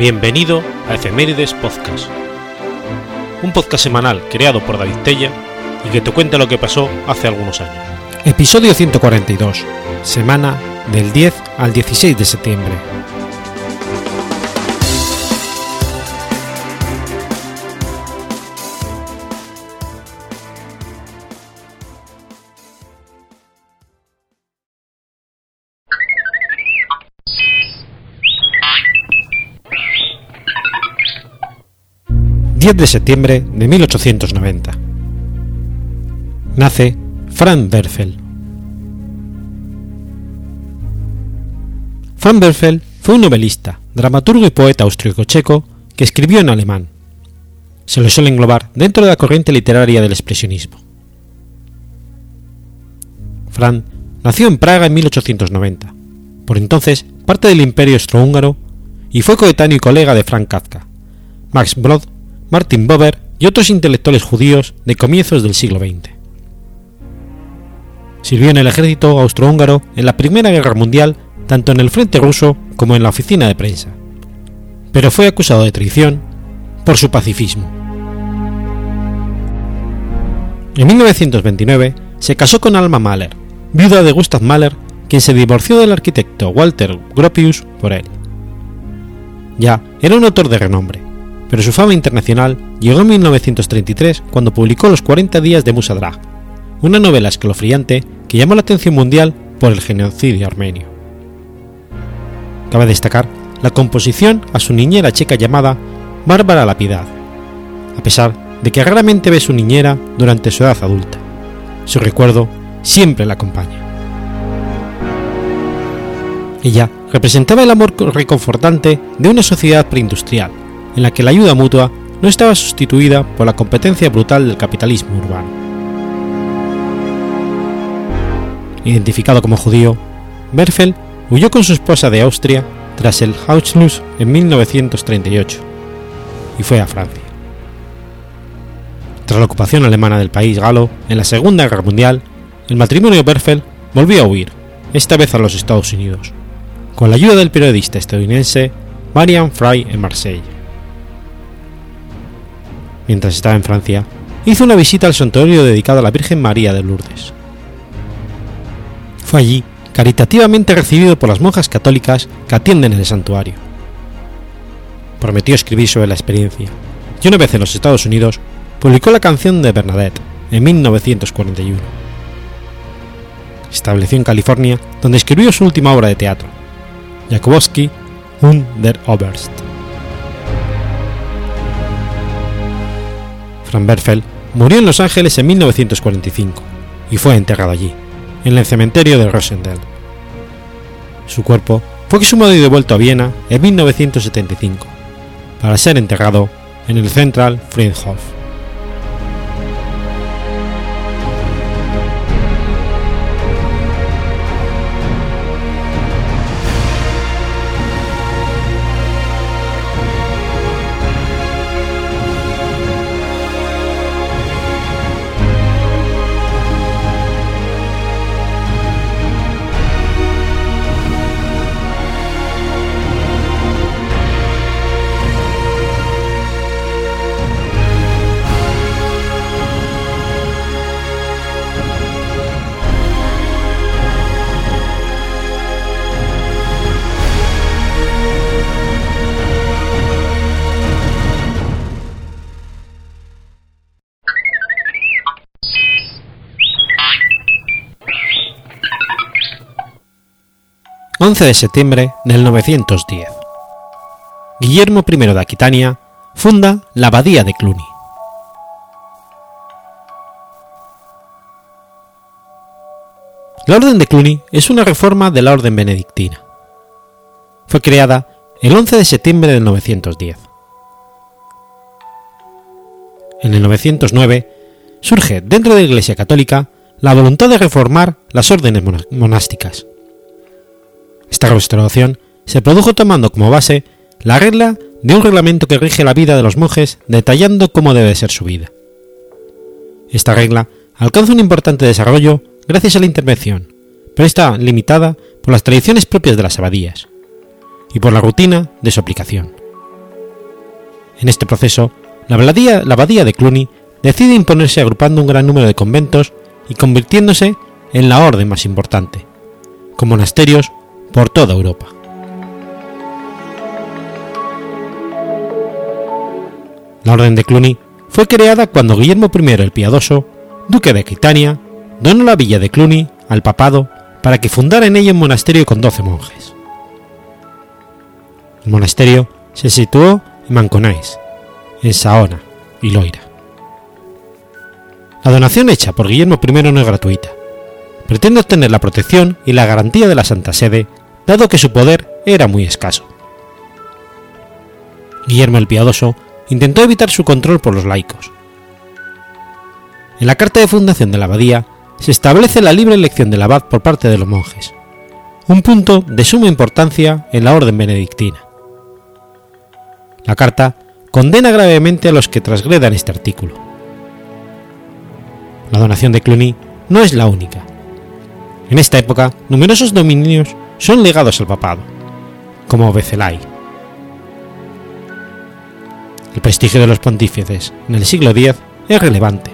Bienvenido a Efemérides Podcast, un podcast semanal creado por David Tella y que te cuenta lo que pasó hace algunos años. Episodio 142, semana del 10 al 16 de septiembre. 10 de septiembre de 1890. Nace Franz Werfel. Franz Werfel fue un novelista, dramaturgo y poeta austríaco-checo que escribió en alemán. Se lo suele englobar dentro de la corriente literaria del expresionismo. Franz nació en Praga en 1890, por entonces parte del Imperio Austrohúngaro, y fue coetáneo y colega de Frank Kafka, Max Brod Martin Buber y otros intelectuales judíos de comienzos del siglo XX. Sirvió en el ejército austrohúngaro en la Primera Guerra Mundial tanto en el frente ruso como en la oficina de prensa, pero fue acusado de traición por su pacifismo. En 1929 se casó con Alma Mahler, viuda de Gustav Mahler, quien se divorció del arquitecto Walter Gropius por él. Ya era un autor de renombre, pero su fama internacional llegó en 1933 cuando publicó Los 40 días de Musa Drag, una novela escalofriante que llamó la atención mundial por el genocidio armenio. Cabe destacar la composición a su niñera checa llamada Bárbara la Piedad, a pesar de que raramente ve su niñera durante su edad adulta. Su recuerdo siempre la acompaña. Ella representaba el amor reconfortante de una sociedad preindustrial, en la que la ayuda mutua no estaba sustituida por la competencia brutal del capitalismo urbano. Identificado como judío, Berfel huyó con su esposa de Austria tras el Auschwitz en 1938 y fue a Francia. Tras la ocupación alemana del país galo en la Segunda Guerra Mundial, el matrimonio Berfel volvió a huir, esta vez a los Estados Unidos, con la ayuda del periodista estadounidense Marian Fry en Marsella mientras estaba en Francia, hizo una visita al santuario dedicado a la Virgen María de Lourdes. Fue allí caritativamente recibido por las monjas católicas que atienden el santuario. Prometió escribir sobre la experiencia, y una vez en los Estados Unidos, publicó la canción de Bernadette en 1941. Se estableció en California, donde escribió su última obra de teatro, Jakubowski und der Oberst. Frank Berfeld murió en Los Ángeles en 1945 y fue enterrado allí, en el cementerio de Rosendale. Su cuerpo fue exhumado y devuelto a Viena en 1975 para ser enterrado en el Central Friedhof. 11 de septiembre del 910. Guillermo I de Aquitania funda la Abadía de Cluny. La Orden de Cluny es una reforma de la Orden Benedictina. Fue creada el 11 de septiembre del 910. En el 909 surge dentro de la Iglesia Católica la voluntad de reformar las órdenes monásticas esta restauración se produjo tomando como base la regla de un reglamento que rige la vida de los monjes detallando cómo debe ser su vida. Esta regla alcanza un importante desarrollo gracias a la intervención, pero está limitada por las tradiciones propias de las abadías y por la rutina de su aplicación, En este proceso, la abadía, de Cluny decide imponerse agrupando un gran número de conventos y convirtiéndose en la orden más importante, con monasterios por toda Europa. La Orden de Cluny fue creada cuando Guillermo I el Piadoso, duque de Aquitania, donó la villa de Cluny al papado para que fundara en ella un monasterio con doce monjes. El monasterio se situó en Manconais, en Saona y Loira. La donación hecha por Guillermo I no es gratuita. Pretende obtener la protección y la garantía de la Santa Sede, dado que su poder era muy escaso. Guillermo el Piadoso intentó evitar su control por los laicos. En la carta de fundación de la abadía se establece la libre elección del abad por parte de los monjes, un punto de suma importancia en la orden benedictina. La carta condena gravemente a los que transgredan este artículo. La donación de Cluny no es la única. En esta época, numerosos dominios son legados al papado, como Becelay, el prestigio de los pontífices en el siglo X es relevante.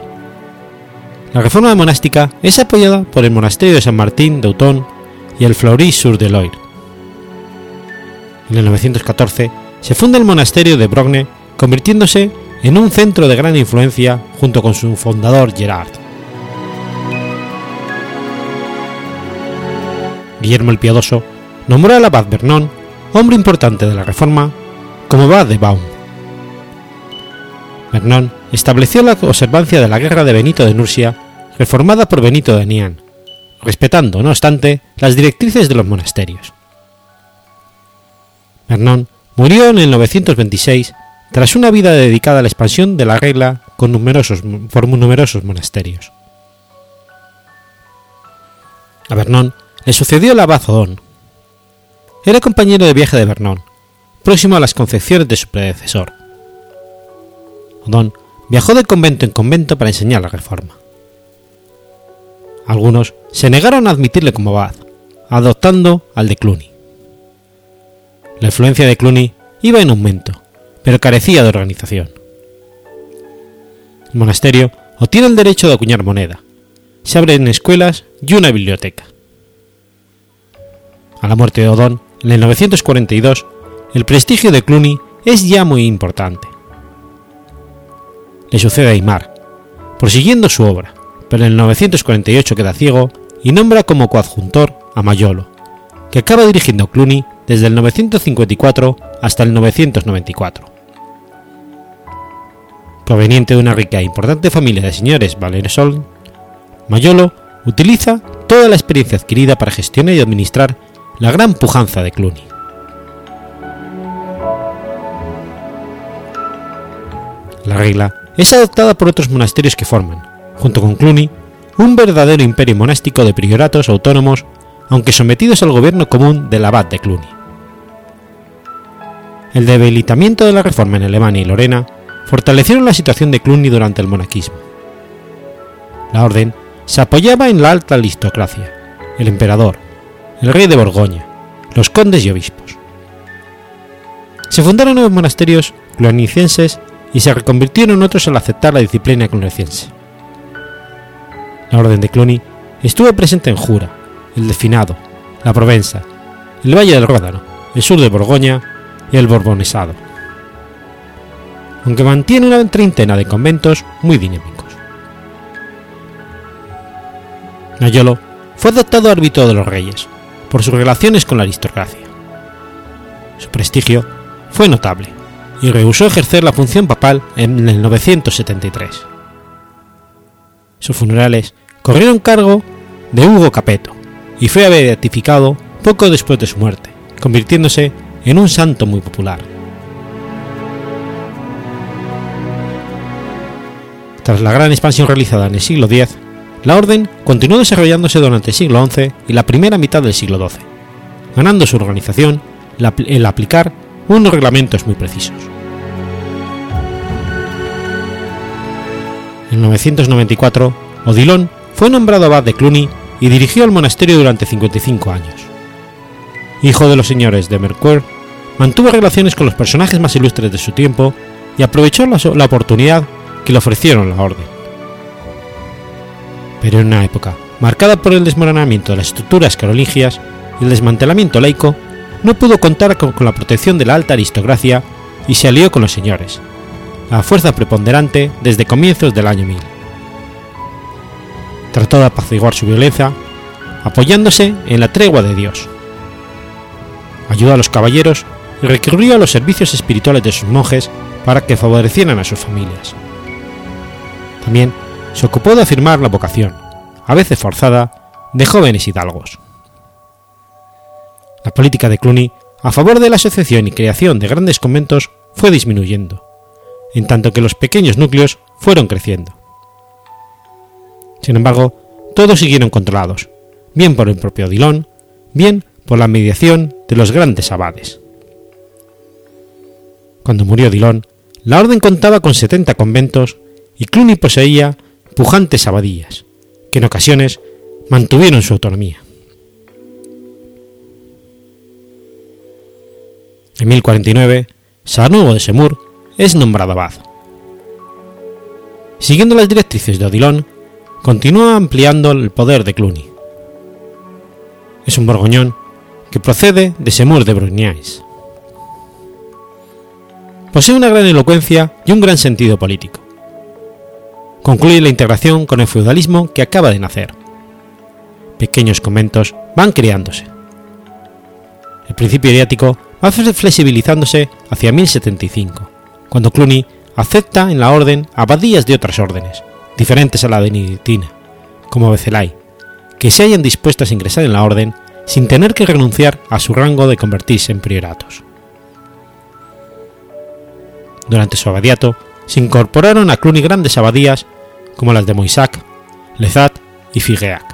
La reforma monástica es apoyada por el monasterio de San Martín de Autun y el Fleury sur de Loire. En el 914 se funda el monasterio de Brogne, convirtiéndose en un centro de gran influencia junto con su fundador Gerard. Guillermo el Piadoso nombró al abad Vernon, hombre importante de la Reforma, como abad de Baum. Vernon estableció la observancia de la guerra de Benito de Nursia, reformada por Benito de Nian, respetando, no obstante, las directrices de los monasterios. Vernon murió en el 926 tras una vida dedicada a la expansión de la regla con numerosos, por numerosos monasterios. A Vernon le sucedió el abad Odón. Era compañero de viaje de Vernon, próximo a las concepciones de su predecesor. Odón viajó de convento en convento para enseñar la reforma. Algunos se negaron a admitirle como abad, adoptando al de Cluny. La influencia de Cluny iba en aumento, pero carecía de organización. El monasterio obtiene el derecho de acuñar moneda, se abren escuelas y una biblioteca. A la muerte de Odón, en el 942, el prestigio de Cluny es ya muy importante le sucede a Aymar, prosiguiendo su obra, pero en el 948 queda ciego y nombra como coadjuntor a Mayolo, que acaba dirigiendo Cluny desde el 954 hasta el 994. Proveniente de una rica e importante familia de señores Valeresol, Mayolo utiliza toda la experiencia adquirida para gestionar y administrar la gran pujanza de Cluny. La regla es adoptada por otros monasterios que forman, junto con Cluny, un verdadero imperio monástico de prioratos autónomos, aunque sometidos al gobierno común del abad de Cluny. El debilitamiento de la reforma en Alemania y Lorena fortalecieron la situación de Cluny durante el monaquismo. La orden se apoyaba en la alta aristocracia, el emperador, el rey de Borgoña, los condes y obispos. Se fundaron nuevos monasterios clunicenses y se reconvirtieron otros al aceptar la disciplina cluneciense. La orden de Cluny estuvo presente en Jura, el Definado, la Provenza, el Valle del Ródano, el sur de Borgoña y el Borbonesado, aunque mantiene una treintena de conventos muy dinámicos. Nayolo fue adoptado árbitro de los reyes, por sus relaciones con la aristocracia. Su prestigio fue notable y rehusó ejercer la función papal en el 973. Sus funerales corrieron cargo de Hugo Capeto y fue beatificado poco después de su muerte, convirtiéndose en un santo muy popular. Tras la gran expansión realizada en el siglo X, la orden continuó desarrollándose durante el siglo XI y la primera mitad del siglo XII, ganando su organización el aplicar unos reglamentos muy precisos. En 994, Odilon fue nombrado abad de Cluny y dirigió el monasterio durante 55 años. Hijo de los señores de Mercoeur, mantuvo relaciones con los personajes más ilustres de su tiempo y aprovechó la oportunidad que le ofrecieron la orden. Pero en una época marcada por el desmoronamiento de las estructuras carolingias y el desmantelamiento laico, no pudo contar con, la protección de la alta aristocracia y se alió con los señores, la fuerza preponderante desde comienzos del año 1000. Trató de apaciguar su violencia apoyándose en la tregua de Dios. Ayudó a los caballeros y recurrió a los servicios espirituales de sus monjes para que favorecieran a sus familias. También se ocupó de afirmar la vocación, a veces forzada, de jóvenes hidalgos. La política de Cluny a favor de la asociación y creación de grandes conventos fue disminuyendo, en tanto que los pequeños núcleos fueron creciendo. Sin embargo, todos siguieron controlados, bien por el propio Dilón, bien por la mediación de los grandes abades. Cuando murió Dilón, la orden contaba con 70 conventos y Cluny poseía pujantes abadías, que en ocasiones mantuvieron su autonomía. En 1049, Sarnuevo de Semur es nombrado abad. Siguiendo las directrices de Odilon, continúa ampliando el poder de Cluny. Es un borgoñón que procede de Semur de Brugnais. Posee una gran elocuencia y un gran sentido político. Concluye la integración con el feudalismo que acaba de nacer. Pequeños conventos van creándose. El principio eriático va flexibilizándose hacia 1075, cuando Cluny acepta en la orden abadías de otras órdenes, diferentes a la benedictina, como Becelay, que se hayan dispuestas a ingresar en la orden sin tener que renunciar a su rango de convertirse en prioratos. Durante su abadiato se incorporaron a Cluny grandes abadías como las de Moissac, Lezat y Figeac.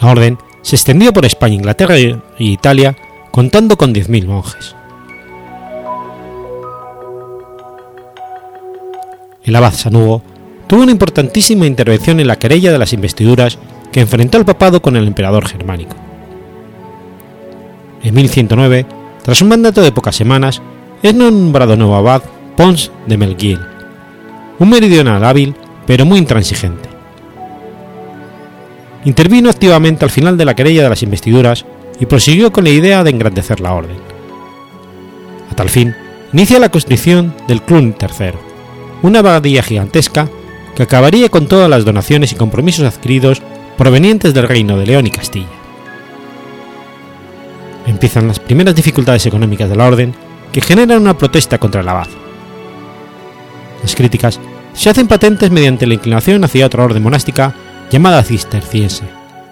La orden se extendió por España, Inglaterra y Italia contando con 10.000 monjes. El abad Sanugo tuvo una importantísima intervención en la querella de las investiduras que enfrentó al papado con el emperador germánico. En 1109, tras un mandato de pocas semanas, es nombrado nuevo abad Pons de Melguil, un meridional hábil pero muy intransigente. Intervino activamente al final de la querella de las investiduras y prosiguió con la idea de engrandecer la orden. A tal fin, inicia la construcción del Clun III, una abadía gigantesca que acabaría con todas las donaciones y compromisos adquiridos provenientes del reino de León y Castilla. Empiezan las primeras dificultades económicas de la orden que generan una protesta contra el abad. Las críticas se hacen patentes mediante la inclinación hacia otra orden monástica llamada cisterciense,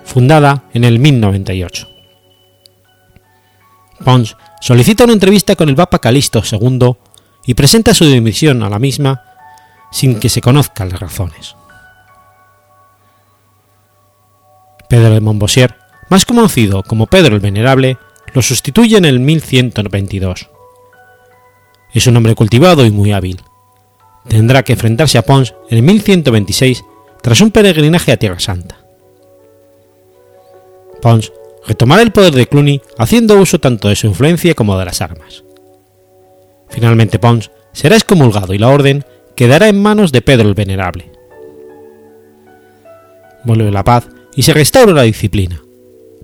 fundada en el 1098. Pons solicita una entrevista con el Papa Calixto II y presenta su dimisión a la misma sin que se conozcan las razones. Pedro de Montbosier, más conocido como Pedro el Venerable, lo sustituye en el 1122. Es un hombre cultivado y muy hábil. Tendrá que enfrentarse a Pons en el 1126 tras un peregrinaje a Tierra Santa. Pons retomará el poder de Cluny haciendo uso tanto de su influencia como de las armas. Finalmente Pons será excomulgado y la orden quedará en manos de Pedro el Venerable. Vuelve la paz y se restaura la disciplina,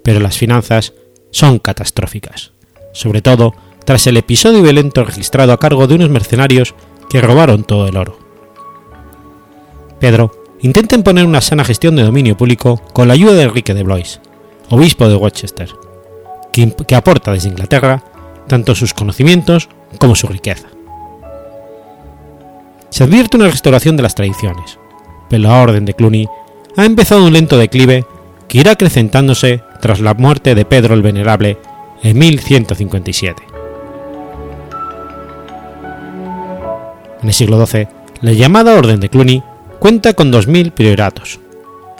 pero las finanzas son catastróficas, sobre todo tras el episodio violento registrado a cargo de unos mercenarios que robaron todo el oro. Pedro intenta imponer una sana gestión de dominio público con la ayuda de Enrique de Blois, obispo de Rochester, que, aporta desde Inglaterra tanto sus conocimientos como su riqueza. Se advierte una restauración de las tradiciones, pero la orden de Cluny ha empezado un lento declive que irá acrecentándose tras la muerte de Pedro el Venerable en 1157. En el siglo XII, la llamada Orden de Cluny cuenta con 2.000 prioratos,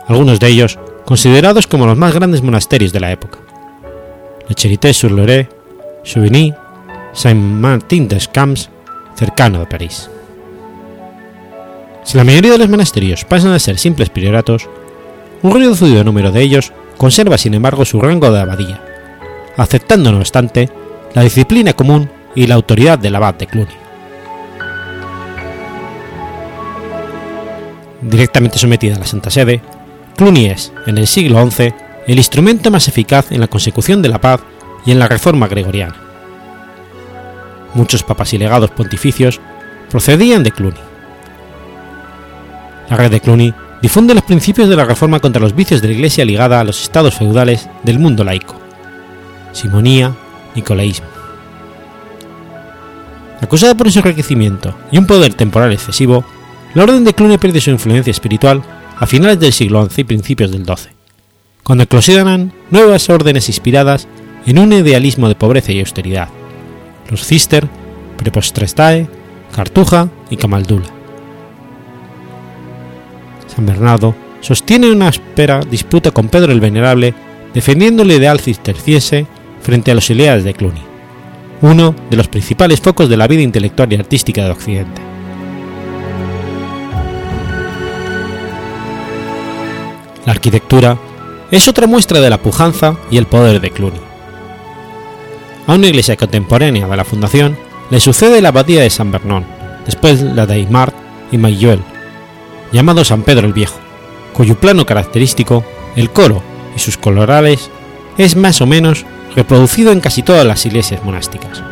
algunos de ellos considerados como los más grandes monasterios de la época. Le Charité-sur-Loire, Souvigny, Saint-Martin-des-Camps, cercano de París. Si la mayoría de los monasterios pasan a ser simples prioratos, un reducido número de ellos conserva sin embargo su rango de abadía, aceptando no obstante la disciplina común y la autoridad del abad de Cluny. Directamente sometida a la Santa Sede, Cluny es, en el siglo XI, el instrumento más eficaz en la consecución de la paz y en la reforma gregoriana. Muchos papas y legados pontificios procedían de Cluny. La red de Cluny difunde los principios de la reforma contra los vicios de la Iglesia ligada a los estados feudales del mundo laico, simonía, nicolaísmo. Acusada por su enriquecimiento y un poder temporal excesivo, la orden de Cluny pierde su influencia espiritual a finales del siglo XI y principios del XII, cuando eclosionan nuevas órdenes inspiradas en un idealismo de pobreza y austeridad, los Cister, Prepostrestae, Cartuja y Camaldula. San Bernardo sostiene una áspera disputa con Pedro el Venerable defendiendo el ideal cisterciense frente a los ideales de Cluny, uno de los principales focos de la vida intelectual y artística de Occidente. La arquitectura es otra muestra de la pujanza y el poder de Cluny. A una iglesia contemporánea de la fundación le sucede la abadía de San Bernón, después la de Aymar y Mayuel, llamado San Pedro el Viejo, cuyo plano característico, el coro y sus colorales, es más o menos reproducido en casi todas las iglesias monásticas.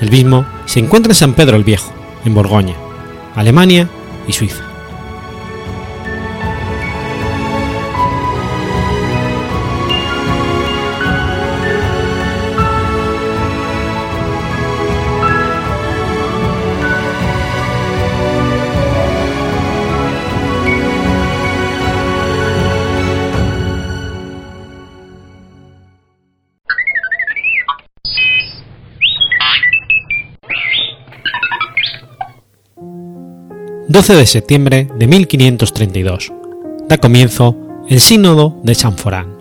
El mismo se encuentra en San Pedro el Viejo, en Borgoña, Alemania y Suiza. 12 de septiembre de 1532. Da comienzo el Sínodo de Chanforán.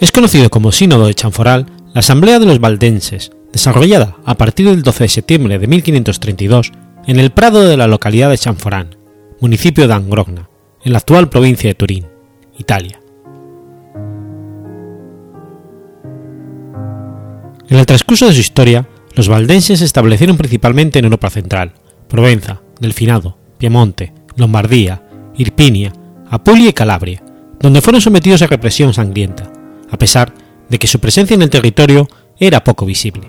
Es conocido como Sínodo de Chanforal la Asamblea de los Valdenses, desarrollada a partir del 12 de septiembre de 1532 en el prado de la localidad de Chanforán, municipio de Angrogna, en la actual provincia de Turín, Italia. En el transcurso de su historia, los valdenses se establecieron principalmente en Europa Central, Provenza, Delfinado, Piemonte, Lombardía, Irpinia, Apulia y Calabria, donde fueron sometidos a represión sangrienta, a pesar de que su presencia en el territorio era poco visible.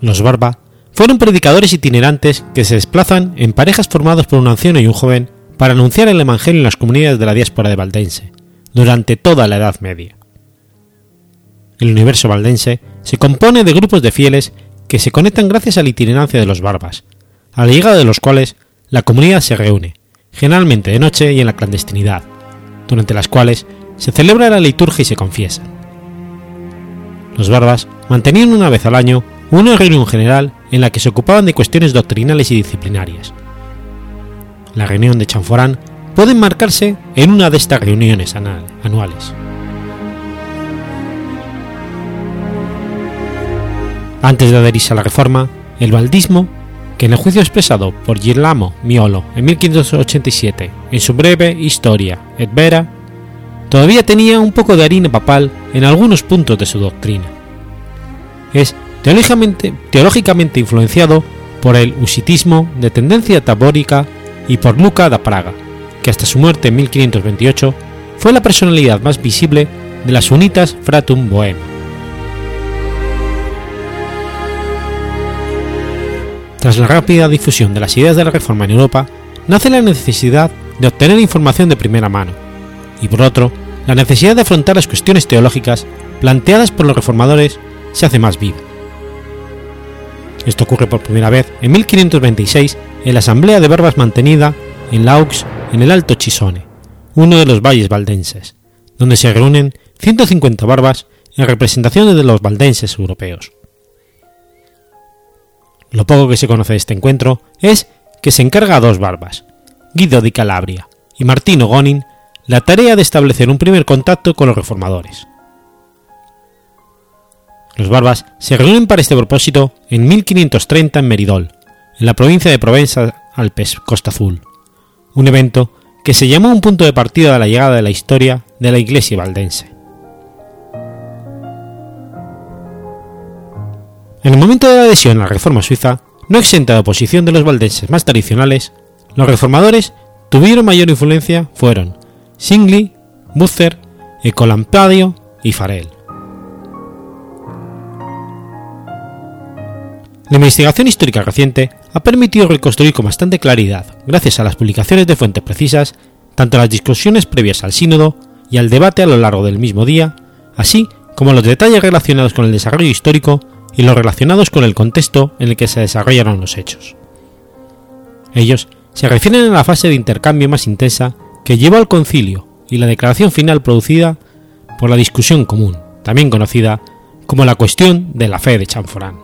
Los Barba fueron predicadores itinerantes que se desplazan en parejas formadas por un anciano y un joven para anunciar el Evangelio en las comunidades de la diáspora de Valdense, durante toda la Edad Media. El universo valdense se compone de grupos de fieles que se conectan gracias a la itinerancia de los barbas, a la llegada de los cuales la comunidad se reúne, generalmente de noche y en la clandestinidad, durante las cuales se celebra la liturgia y se confiesa. Los barbas mantenían una vez al año una reunión general en la que se ocupaban de cuestiones doctrinales y disciplinarias. La reunión de Chanforán puede enmarcarse en una de estas reuniones anuales. Antes de adherirse a la reforma, el baldismo, que en el juicio expresado por Girolamo Miolo en 1587 en su breve Historia et Vera, todavía tenía un poco de harina papal en algunos puntos de su doctrina. Es teológicamente, teológicamente influenciado por el usitismo de tendencia tabórica y por Luca da Praga, que hasta su muerte en 1528 fue la personalidad más visible de las unitas Fratum Bohem. Tras la rápida difusión de las ideas de la Reforma en Europa, nace la necesidad de obtener información de primera mano, y por otro, la necesidad de afrontar las cuestiones teológicas planteadas por los reformadores se hace más viva. Esto ocurre por primera vez en 1526 en la asamblea de barbas mantenida en Laux en el Alto Chisone, uno de los valles valdenses, donde se reúnen 150 barbas en representación de los valdenses europeos. Lo poco que se conoce de este encuentro es que se encarga a dos barbas, Guido di Calabria y Martino Gonin, la tarea de establecer un primer contacto con los reformadores. Los barbas se reúnen para este propósito en 1530 en Meridol, en la provincia de Provenza Alpes, Costa Azul, un evento que se llamó un punto de partida de la llegada de la historia de la iglesia valdense. En el momento de la adhesión a la reforma suiza, no exenta de oposición de los valdenses más tradicionales, los reformadores tuvieron mayor influencia fueron Singli, Butzer, Ecolampadio y Farel. La investigación histórica reciente ha permitido reconstruir con bastante claridad, gracias a las publicaciones de fuentes precisas, tanto las discusiones previas al sínodo y al debate a lo largo del mismo día, así como los detalles relacionados con el desarrollo histórico y los relacionados con el contexto en el que se desarrollaron los hechos. Ellos se refieren a la fase de intercambio más intensa que llevó al concilio y la declaración final producida por la discusión común, también conocida como la cuestión de la fe de Chanforán.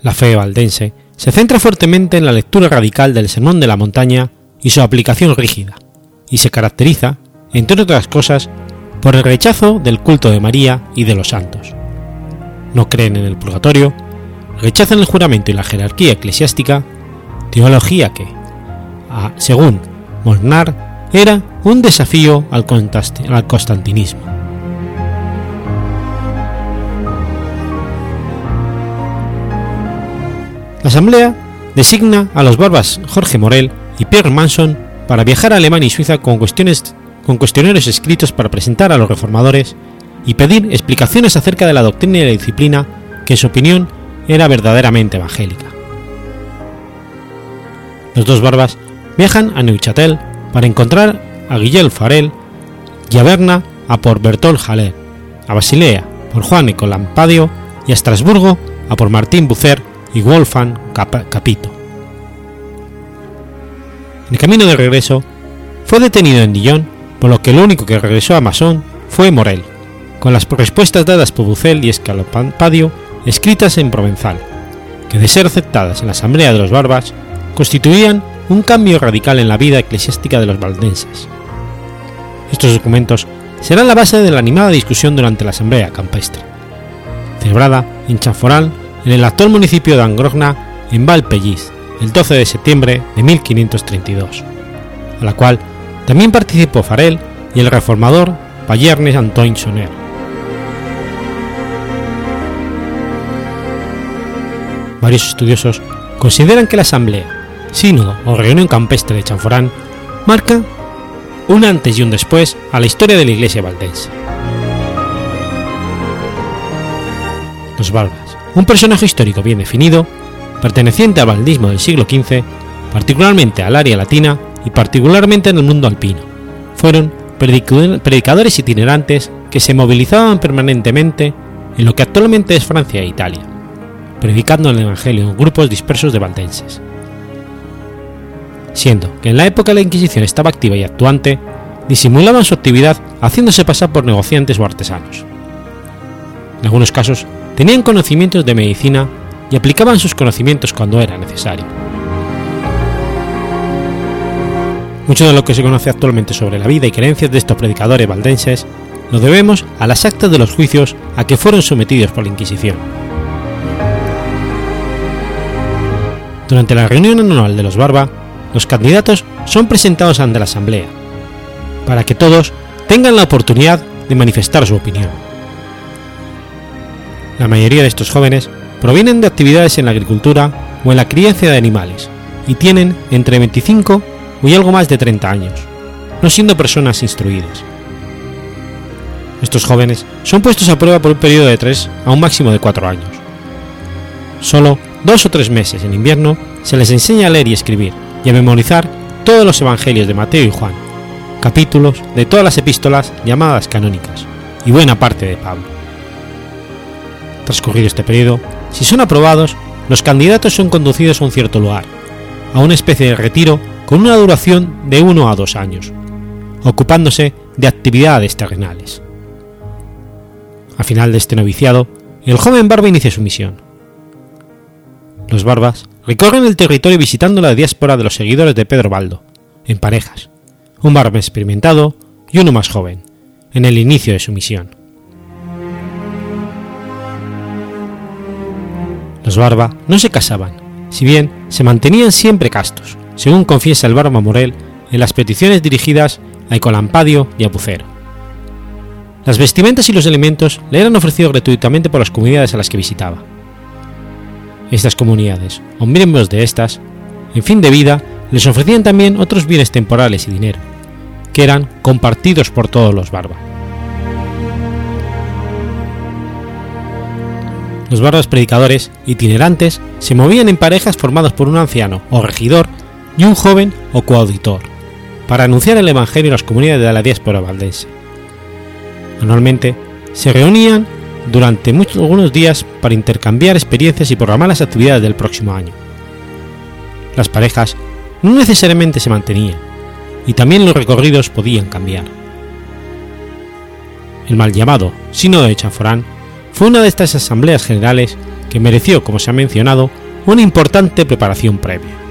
La fe valdense se centra fuertemente en la lectura radical del Sermón de la Montaña y su aplicación rígida, y se caracteriza, entre otras cosas, por el rechazo del culto de María y de los santos. No creen en el purgatorio, rechazan el juramento y la jerarquía eclesiástica, teología que, según Molnar, era un desafío al constantinismo. La Asamblea designa a los barbas Jorge Morel y Pierre Manson para viajar a Alemania y Suiza con, cuestiones, con cuestionarios escritos para presentar a los reformadores y pedir explicaciones acerca de la doctrina y la disciplina que en su opinión era verdaderamente evangélica. Los dos barbas viajan a Neuchâtel para encontrar a Guillel Farel y a Berna a por Bertolt Haller, a Basilea por Juan Ecolampadio y a Estrasburgo a por Martín Bucer y Wolfgang Capito. En el camino de regreso, fue detenido en Dijon, por lo que lo único que regresó a Masón fue Morel, con las respuestas dadas por Bucel y Escalopadio escritas en provenzal, que de ser aceptadas en la Asamblea de los Barbas, constituían un cambio radical en la vida eclesiástica de los valdenses. Estos documentos serán la base de la animada discusión durante la Asamblea Campestre, celebrada en Chaforán en el actual municipio de Angrogna, en Valpelliz, el 12 de septiembre de 1532, a la cual también participó Farel y el reformador Payernes Antoine Soner. Varios estudiosos consideran que la asamblea, sínodo o reunión campestre de Chanforán marca un antes y un después a la historia de la iglesia valdense. Los Valgas un personaje histórico bien definido, perteneciente al valdismo del siglo XV, particularmente al área latina y particularmente en el mundo alpino. Fueron predicadores itinerantes que se movilizaban permanentemente en lo que actualmente es Francia e Italia, predicando el Evangelio en grupos dispersos de valdenses. Siendo que en la época la Inquisición estaba activa y actuante, disimulaban su actividad haciéndose pasar por negociantes o artesanos. En algunos casos tenían conocimientos de medicina y aplicaban sus conocimientos cuando era necesario. Mucho de lo que se conoce actualmente sobre la vida y creencias de estos predicadores valdenses lo debemos a las actas de los juicios a que fueron sometidos por la Inquisición. Durante la reunión anual de los Barba, los candidatos son presentados ante la Asamblea, para que todos tengan la oportunidad de manifestar su opinión. La mayoría de estos jóvenes provienen de actividades en la agricultura o en la crianza de animales y tienen entre 25 y algo más de 30 años, no siendo personas instruidas. Estos jóvenes son puestos a prueba por un periodo de 3 a un máximo de 4 años. Solo dos o tres meses en invierno se les enseña a leer y escribir y a memorizar todos los evangelios de Mateo y Juan, capítulos de todas las epístolas llamadas canónicas y buena parte de Pablo. Transcurrido este periodo, si son aprobados, los candidatos son conducidos a un cierto lugar, a una especie de retiro con una duración de uno a dos años, ocupándose de actividades terrenales. Al final de este noviciado, el joven Barba inicia su misión. Los Barbas recorren el territorio visitando la diáspora de los seguidores de Pedro Baldo, en parejas, un barba experimentado y uno más joven, en el inicio de su misión. Los Barba no se casaban, si bien se mantenían siempre castos, según confiesa el Barba Morel en las peticiones dirigidas a Ecolampadio y a Pucero. Las vestimentas y los alimentos le eran ofrecidos gratuitamente por las comunidades a las que visitaba. Estas comunidades, o miembros de estas, en fin de vida, les ofrecían también otros bienes temporales y dinero, que eran compartidos por todos los barbas. Los barbas predicadores, itinerantes, se movían en parejas formadas por un anciano o regidor y un joven o coauditor, para anunciar el Evangelio en las comunidades de la diáspora valdense. Anualmente se reunían durante muchos, algunos días para intercambiar experiencias y programar las actividades del próximo año. Las parejas no necesariamente se mantenían, y también los recorridos podían cambiar. El mal llamado Sínodo de Chaforán fue una de estas asambleas generales que mereció, como se ha mencionado, una importante preparación previa.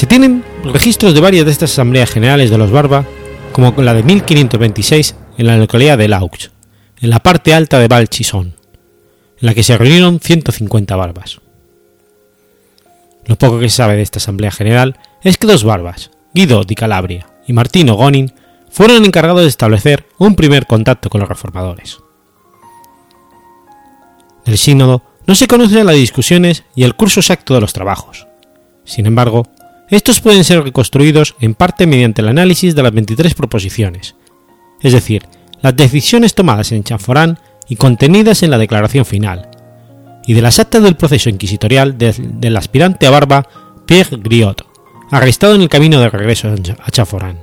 Se tienen registros de varias de estas asambleas generales de los Barba, como la de 1526 en la localidad de Laux, en la parte alta de Val Chisón, en la que se reunieron 150 barbas. Lo poco que se sabe de esta asamblea general es que dos barbas, Guido di Calabria y Martino Gonin, fueron encargados de establecer un primer contacto con los reformadores. Del sínodo no se conocen las discusiones y el curso exacto de los trabajos. Sin embargo, estos pueden ser reconstruidos en parte mediante el análisis de las 23 proposiciones, es decir, las decisiones tomadas en Chanforán y contenidas en la declaración final, y de las actas del proceso inquisitorial del aspirante a barba Pierre Griot, arrestado en el camino de regreso a Chaforán.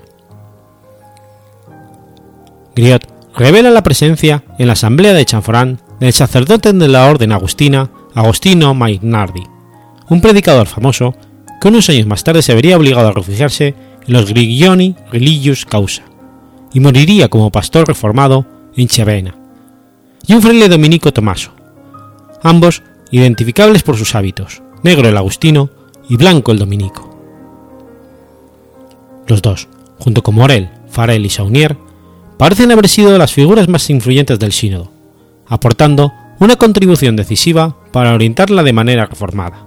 Griot revela la presencia en la asamblea de Chanforán del sacerdote de la orden agustina Agostino Mainardi, un predicador famoso que unos años más tarde se vería obligado a refugiarse en los Grigioni Religious Causa y moriría como pastor reformado en Chavena, y un fraile dominico Tomaso, ambos identificables por sus hábitos, negro el agustino y blanco el dominico. Los dos, junto con Morel, Farel y Saunier, parecen haber sido las figuras más influyentes del sínodo, aportando una contribución decisiva para orientarla de manera reformada.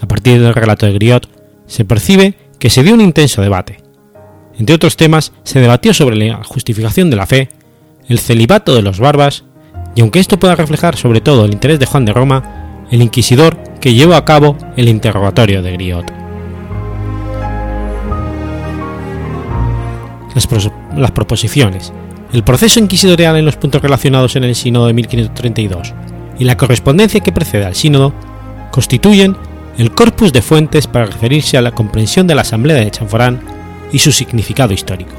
A partir del relato de Griot, se percibe que se dio un intenso debate. Entre otros temas, se debatió sobre la justificación de la fe, el celibato de los barbas, y aunque esto pueda reflejar sobre todo el interés de Juan de Roma, el inquisidor que llevó a cabo el interrogatorio de Griot. las, proposiciones, el proceso inquisitorial en los puntos relacionados en el sínodo de 1532 y la correspondencia que precede al sínodo constituyen el corpus de fuentes para referirse a la comprensión de la Asamblea de Chanforán y su significado histórico.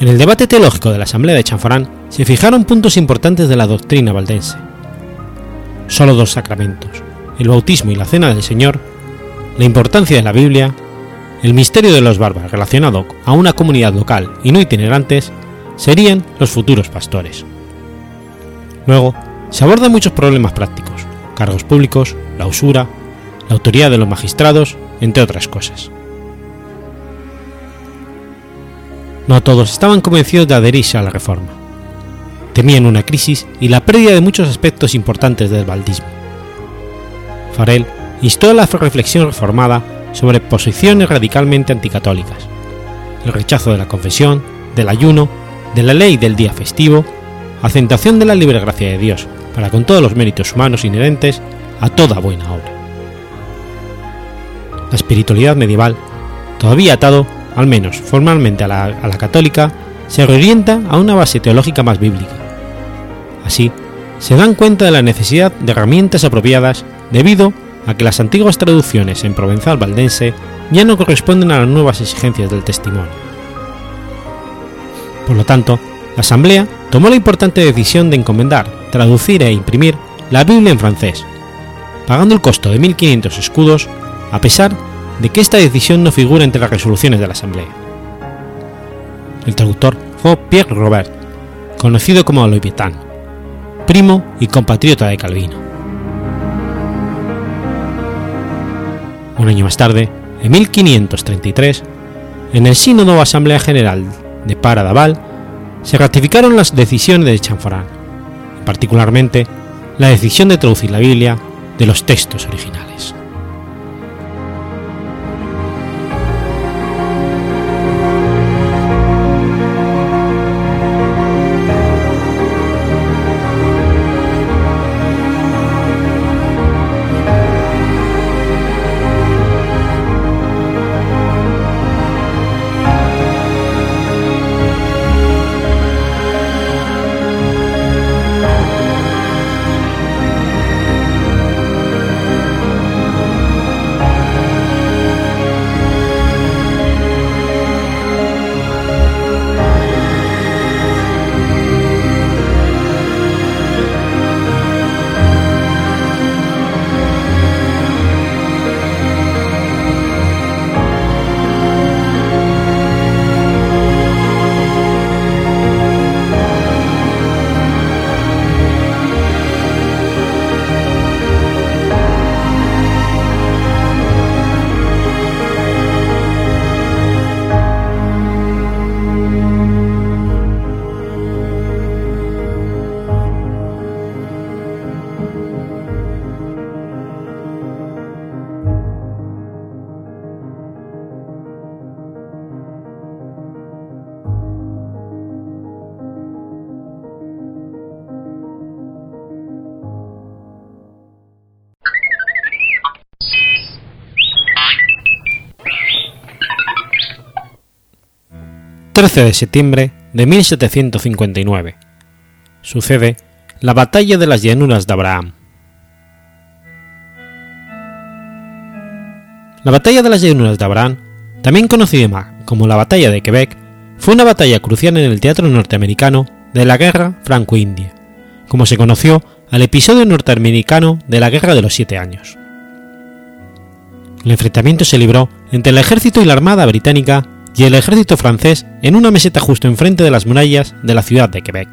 En el debate teológico de la Asamblea de Chanforán se fijaron puntos importantes de la doctrina valdense. Solo dos sacramentos, el bautismo y la cena del Señor, la importancia de la Biblia el misterio de los barbas relacionado a una comunidad local y no itinerantes serían los futuros pastores. Luego, se abordan muchos problemas prácticos, cargos públicos, la usura, la autoridad de los magistrados, entre otras cosas. No todos estaban convencidos de adherirse a la reforma. Temían una crisis y la pérdida de muchos aspectos importantes del baldismo. Farel instó a la reflexión reformada sobre posiciones radicalmente anticatólicas, el rechazo de la confesión, del ayuno, de la ley del día festivo, acentuación de la libre gracia de Dios para con todos los méritos humanos inherentes a toda buena obra. La espiritualidad medieval, todavía atado, al menos formalmente a la, a la católica, se reorienta a una base teológica más bíblica. Así, se dan cuenta de la necesidad de herramientas apropiadas debido a que las antiguas traducciones en provenzal valdense ya no corresponden a las nuevas exigencias del testimonio. Por lo tanto, la Asamblea tomó la importante decisión de encomendar, traducir e imprimir la Biblia en francés, pagando el costo de 1.500 escudos, a pesar de que esta decisión no figura entre las resoluciones de la Asamblea. El traductor fue Pierre Robert, conocido como Loipetan, primo y compatriota de Calvino. Un año más tarde, en 1533, en el Sínodo Asamblea General de Paradaval, se ratificaron las decisiones de Chanforán, particularmente la decisión de traducir la Biblia de los textos originales. 13 de septiembre de 1759. Sucede la Batalla de las Llanuras de Abraham. La Batalla de las Llanuras de Abraham, también conocida como la Batalla de Quebec, fue una batalla crucial en el teatro norteamericano de la Guerra Franco-India, como se conoció al episodio norteamericano de la Guerra de los Siete Años. El enfrentamiento se libró entre el ejército y la armada británica y el ejército francés en una meseta justo enfrente de las murallas de la ciudad de Quebec.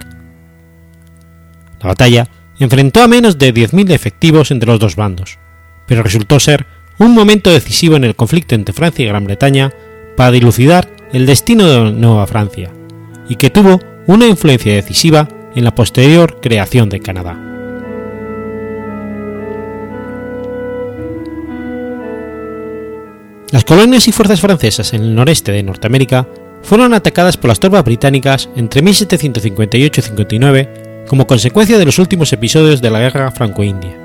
La batalla enfrentó a menos de 10.000 efectivos entre los dos bandos, pero resultó ser un momento decisivo en el conflicto entre Francia y Gran Bretaña para dilucidar el destino de Nueva Francia, y que tuvo una influencia decisiva en la posterior creación de Canadá. Las colonias y fuerzas francesas en el noreste de Norteamérica fueron atacadas por las tropas británicas entre 1758 y 59 como consecuencia de los últimos episodios de la guerra franco-india.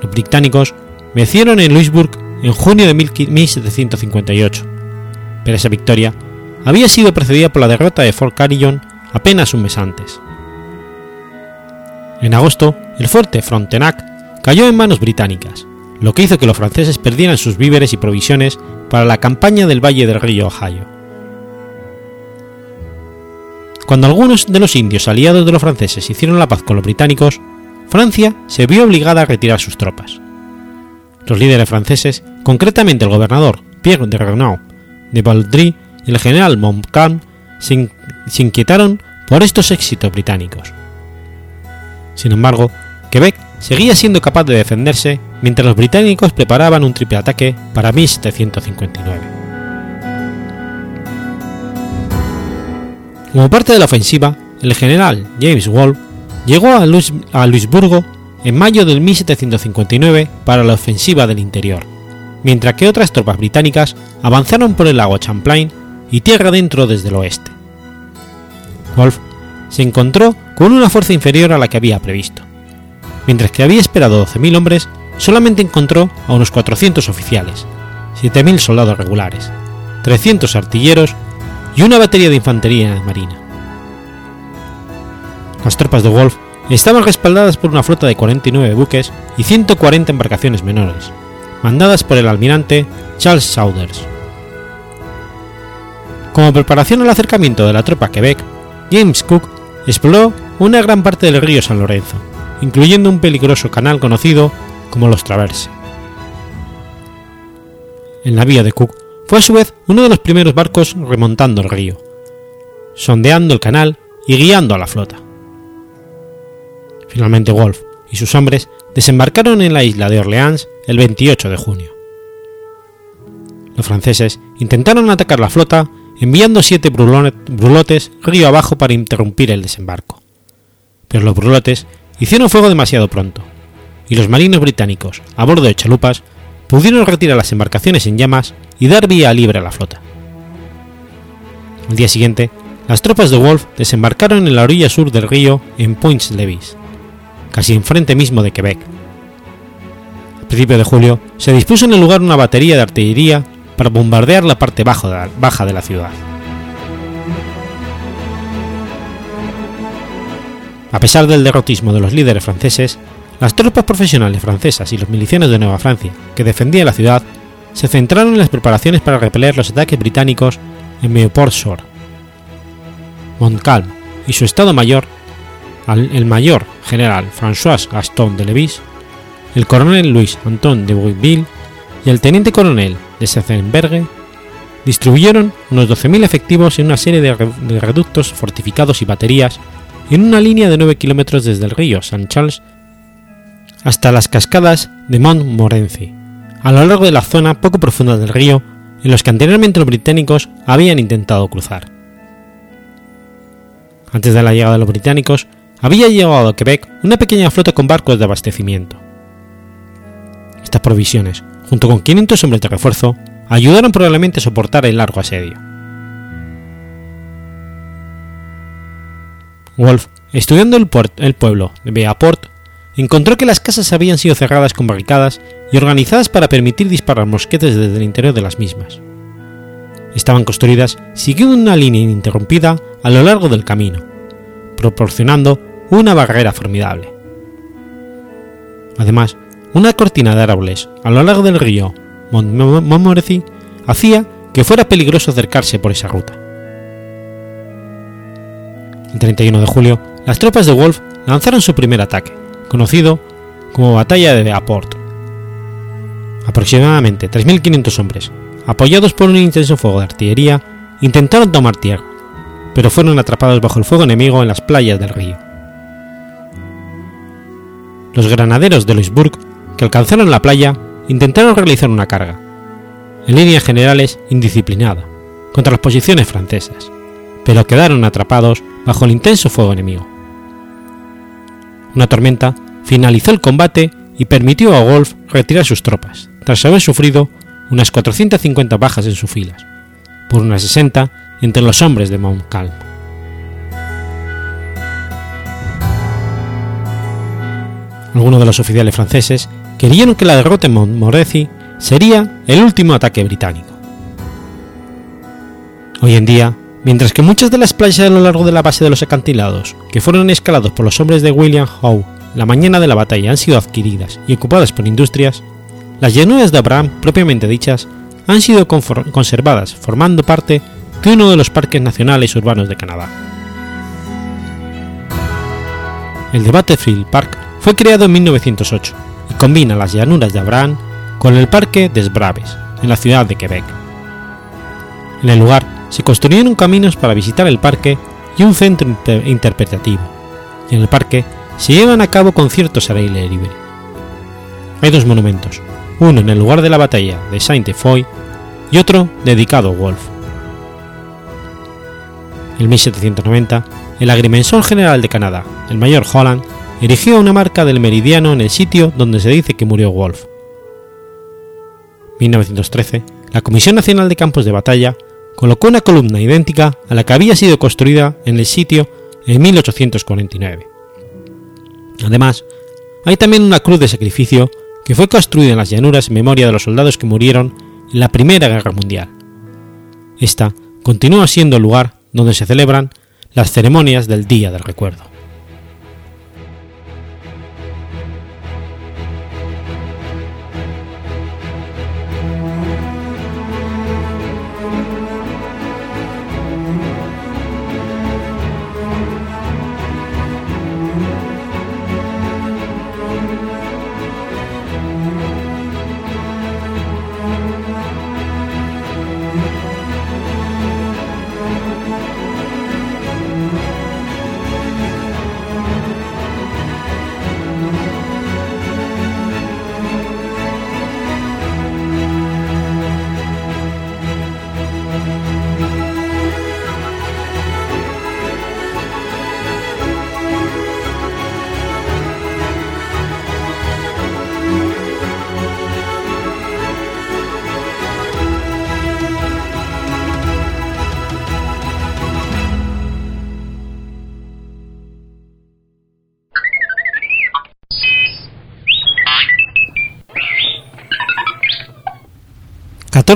Los británicos vencieron en Louisbourg en junio de 1758, pero esa victoria había sido precedida por la derrota de Fort Carillon apenas un mes antes. En agosto, el fuerte Frontenac cayó en manos británicas, lo que hizo que los franceses perdieran sus víveres y provisiones para la campaña del valle del río Ohio. Cuando algunos de los indios aliados de los franceses hicieron la paz con los británicos, Francia se vio obligada a retirar sus tropas. Los líderes franceses, concretamente el gobernador Pierre de Renaud de Valdry y el general Montcalm, se inquietaron por estos éxitos británicos. Sin embargo, Quebec seguía siendo capaz de defenderse mientras los británicos preparaban un triple ataque para 1759. Como parte de la ofensiva, el general James Wolfe llegó a, Luis, a Luisburgo en mayo de 1759 para la ofensiva del interior, mientras que otras tropas británicas avanzaron por el lago Champlain y tierra adentro desde el oeste. Wolfe se encontró con una fuerza inferior a la que había previsto. Mientras que había esperado 12.000 hombres, solamente encontró a unos 400 oficiales, 7.000 soldados regulares, 300 artilleros y una batería de infantería marina. Las tropas de Wolfe estaban respaldadas por una flota de 49 buques y 140 embarcaciones menores, mandadas por el almirante Charles Saunders. Como preparación al acercamiento de la tropa a Quebec, James Cook exploró una gran parte del río San Lorenzo, incluyendo un peligroso canal conocido como los Traverse. El navío de Cook fue a su vez uno de los primeros barcos remontando el río, sondeando el canal y guiando a la flota. Finalmente Wolf y sus hombres desembarcaron en la isla de Orleans el 28 de junio. Los franceses intentaron atacar la flota enviando siete brulotes río abajo para interrumpir el desembarco. Pero los brulotes hicieron fuego demasiado pronto, y los marinos británicos, a bordo de chalupas, pudieron retirar las embarcaciones en llamas y dar vía libre a la flota. Al día siguiente, las tropas de Wolfe desembarcaron en la orilla sur del río en Points Levis, casi enfrente mismo de Quebec. A principios de julio se dispuso en el lugar una batería de artillería para bombardear la parte baja de la ciudad. A pesar del derrotismo de los líderes franceses, las tropas profesionales francesas y los milicianos de Nueva Francia que defendían la ciudad se centraron en las preparaciones para repeler los ataques británicos en Meuport Shore. Montcalm y su estado mayor, el mayor general François Gaston de Levis, el coronel Louis Anton de Bouilleville y el teniente coronel de Setzenberge distribuyeron unos 12.000 efectivos en una serie de, reductos fortificados y baterías en una línea de 9 kilómetros desde el río St. Charles hasta las cascadas de Montmorency, a lo largo de la zona poco profunda del río en los que anteriormente los británicos habían intentado cruzar. Antes de la llegada de los británicos, había llegado a Quebec una pequeña flota con barcos de abastecimiento. Estas provisiones, junto con 500 hombres de refuerzo, ayudaron probablemente a soportar el largo asedio. Wolf, estudiando el, pueblo de Beaport, encontró que las casas habían sido cerradas con barricadas y organizadas para permitir disparar mosquetes desde el interior de las mismas. estaban construidas siguiendo una línea ininterrumpida a lo largo del camino, proporcionando una barrera formidable. Además, una cortina de árboles a lo largo del río Montmorency hacía que fuera peligroso acercarse por esa ruta. El 31 de julio, las tropas de Wolf lanzaron su primer ataque, conocido como Batalla de Aport. Aproximadamente 3.500 hombres, apoyados por un intenso fuego de artillería, intentaron tomar tierra, pero fueron atrapados bajo el fuego enemigo en las playas del río. Los granaderos de Louisbourg, que alcanzaron la playa, intentaron realizar una carga, en líneas generales indisciplinada, contra las posiciones francesas, pero quedaron atrapados bajo el intenso fuego enemigo. Una tormenta finalizó el combate y permitió a Wolf retirar sus tropas, tras haber sufrido unas 450 bajas en sus filas, por unas 60 entre los hombres de Montcalm. Algunos de los oficiales franceses creyeron que la derrota en Montmorency sería el último ataque británico. Hoy en día, mientras que muchas de las playas a lo largo de la base de los acantilados, que fueron escalados por los hombres de William Howe la mañana de la batalla han sido adquiridas y ocupadas por industrias, las llanuras de Abraham propiamente dichas han sido conservadas formando parte de uno de los parques nacionales urbanos de Canadá. El de Battlefield Park fue creado en 1908 y combina las llanuras de Abraham con el Parque des Braves, en la ciudad de Quebec. En el lugar se construyeron caminos para visitar el parque y un centro interpretativo, y en el parque se llevan a cabo conciertos al aire libre. Hay dos monumentos, uno en el lugar de la batalla de Saint-Foy y otro dedicado a Wolf. En 1790, el agrimensor general de Canadá, el mayor Holland, erigió una marca del meridiano en el sitio donde se dice que murió Wolf. 1913, la Comisión Nacional de Campos de Batalla colocó una columna idéntica a la que había sido construida en el sitio en 1849. Además, hay también una cruz de sacrificio que fue construida en las llanuras en memoria de los soldados que murieron en la Primera Guerra Mundial. Esta continúa siendo el lugar donde se celebran las ceremonias del Día del Recuerdo.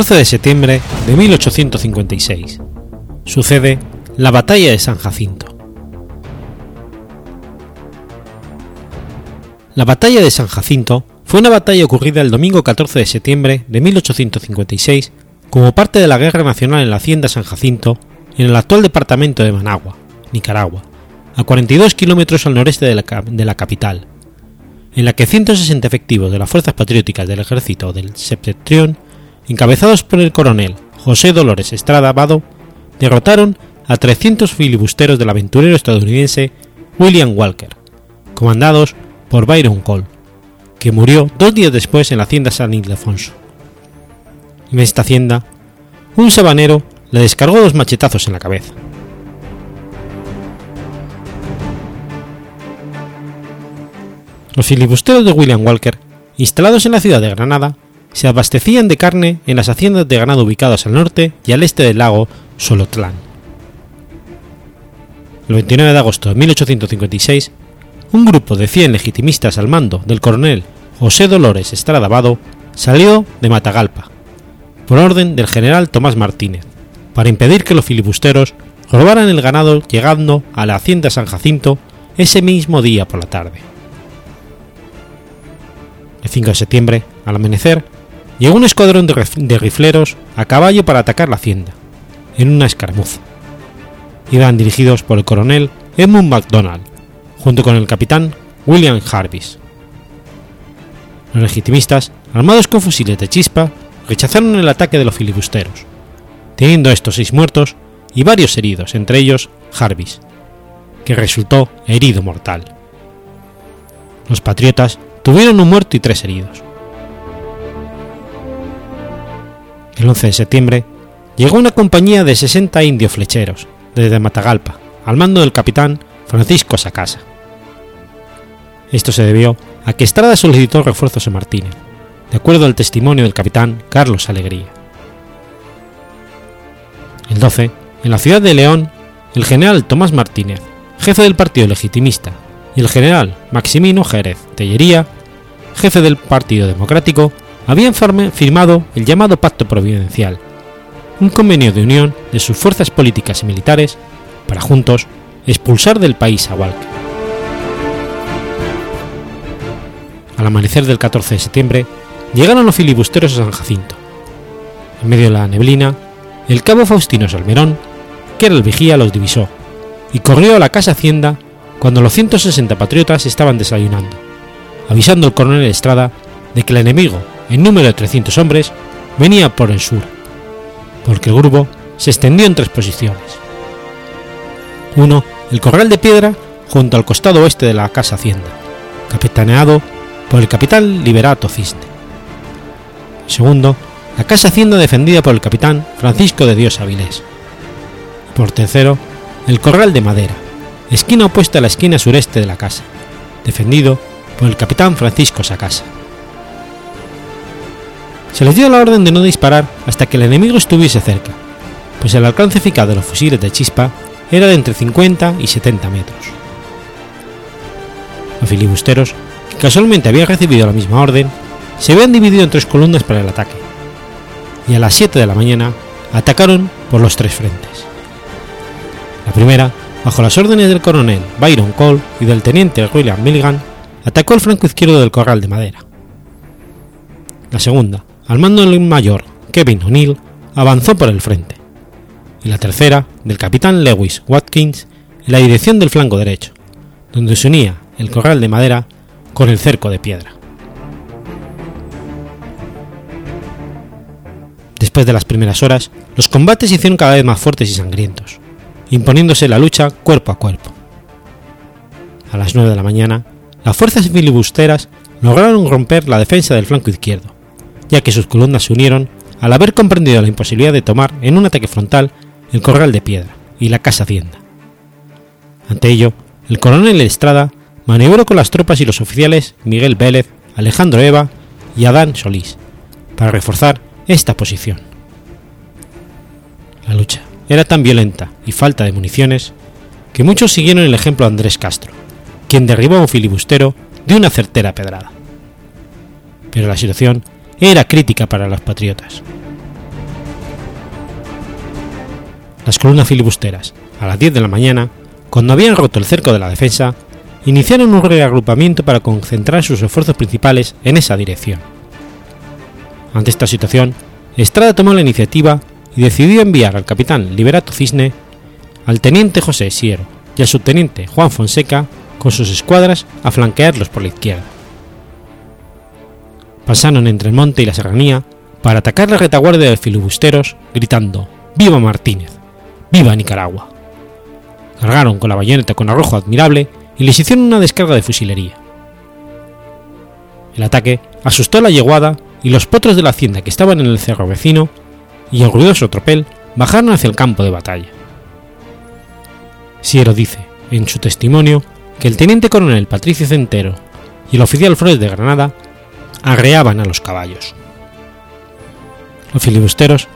14 de septiembre de 1856. Sucede la Batalla de San Jacinto. La Batalla de San Jacinto fue una batalla ocurrida el domingo 14 de septiembre de 1856 como parte de la Guerra Nacional en la Hacienda San Jacinto en el actual departamento de Managua, Nicaragua, a 42 kilómetros al noreste de la, capital, en la que 160 efectivos de las fuerzas patrióticas del ejército del Septentrión encabezados por el coronel José Dolores Estrada Vado, derrotaron a 300 filibusteros del aventurero estadounidense William Walker, comandados por Byron Cole, que murió dos días después en la hacienda San Ildefonso. En esta hacienda, un sabanero le descargó dos machetazos en la cabeza. Los filibusteros de William Walker, instalados en la ciudad de Granada, se abastecían de carne en las haciendas de ganado ubicadas al norte y al este del lago Solotlán. El 29 de agosto de 1856, un grupo de 100 legitimistas al mando del coronel José Dolores Estrada Vado salió de Matagalpa, por orden del general Tomás Martínez, para impedir que los filibusteros robaran el ganado llegando a la hacienda San Jacinto ese mismo día por la tarde. El 5 de septiembre, al amanecer, llegó un escuadrón de, rifleros a caballo para atacar la hacienda, en una escaramuza. Iban dirigidos por el coronel Edmund MacDonald, junto con el capitán William Jarvis. Los legitimistas, armados con fusiles de chispa, rechazaron el ataque de los filibusteros, teniendo estos seis muertos y varios heridos, entre ellos Jarvis, que resultó herido mortal. Los patriotas tuvieron un muerto y tres heridos. El 11 de septiembre llegó una compañía de 60 indios flecheros desde Matagalpa, al mando del capitán Francisco Sacasa. Esto se debió a que Estrada solicitó refuerzos en Martínez, de acuerdo al testimonio del capitán Carlos Alegría. El 12, en la ciudad de León, el general Tomás Martínez, jefe del Partido Legitimista, y el general Maximino Jerez Tellería, jefe del Partido Democrático, habían firmado el llamado Pacto Providencial, un convenio de unión de sus fuerzas políticas y militares para juntos expulsar del país a Walker. Al amanecer del 14 de septiembre, llegaron los filibusteros a San Jacinto. En medio de la neblina, el cabo Faustino Salmerón, que era el vigía, los divisó y corrió a la casa Hacienda cuando los 160 patriotas estaban desayunando, avisando al coronel Estrada de que el enemigo, en número de 300 hombres, venía por el sur, porque el grupo se extendió en tres posiciones. Uno, el corral de piedra junto al costado oeste de la casa Hacienda, capitaneado por el capitán Liberato Cisne. Segundo, la casa Hacienda defendida por el capitán Francisco de Dios Avilés. Por tercero, el corral de madera, esquina opuesta a la esquina sureste de la casa, defendido por el capitán Francisco Sacasa. Se les dio la orden de no disparar hasta que el enemigo estuviese cerca, pues el alcance eficaz de los fusiles de chispa era de entre 50 y 70 metros. Los filibusteros, que casualmente habían recibido la misma orden, se habían dividido en tres columnas para el ataque, y a las 7 de la mañana atacaron por los tres frentes. La primera, bajo las órdenes del coronel Byron Cole y del teniente William Milligan, atacó el flanco izquierdo del corral de madera. La segunda, al mando del mayor Kevin O'Neill, avanzó por el frente. Y la tercera, del capitán Lewis Watkins, en la dirección del flanco derecho, donde se unía el corral de madera con el cerco de piedra. Después de las primeras horas, los combates se hicieron cada vez más fuertes y sangrientos, imponiéndose la lucha cuerpo a cuerpo. A las 9 de la mañana, las fuerzas filibusteras lograron romper la defensa del flanco izquierdo, ya que sus columnas se unieron al haber comprendido la imposibilidad de tomar en un ataque frontal el corral de piedra y la casa hacienda. Ante ello, el coronel Estrada maniobró con las tropas y los oficiales Miguel Vélez, Alejandro Eva y Adán Solís, para reforzar esta posición. La lucha era tan violenta y falta de municiones que muchos siguieron el ejemplo de Andrés Castro, quien derribó a un filibustero de una certera pedrada. Pero la situación era crítica para los patriotas. Las columnas filibusteras, a las 10 de la mañana, cuando habían roto el cerco de la defensa, iniciaron un reagrupamiento para concentrar sus esfuerzos principales en esa dirección. Ante esta situación, Estrada tomó la iniciativa y decidió enviar al capitán Liberato Cisne, al teniente José Siero y al subteniente Juan Fonseca con sus escuadras a flanquearlos por la izquierda. Pasaron entre el monte y la serranía para atacar la retaguardia de filibusteros, gritando ¡Viva Martínez! ¡Viva Nicaragua! Cargaron con la bayoneta con arrojo admirable y les hicieron una descarga de fusilería. El ataque asustó a la yeguada y los potros de la hacienda que estaban en el cerro vecino y el ruidoso tropel bajaron hacia el campo de batalla. Siero dice, en su testimonio, que el teniente coronel Patricio Centero y el oficial Flores de Granada arreaban a los caballos. Los filibusteros,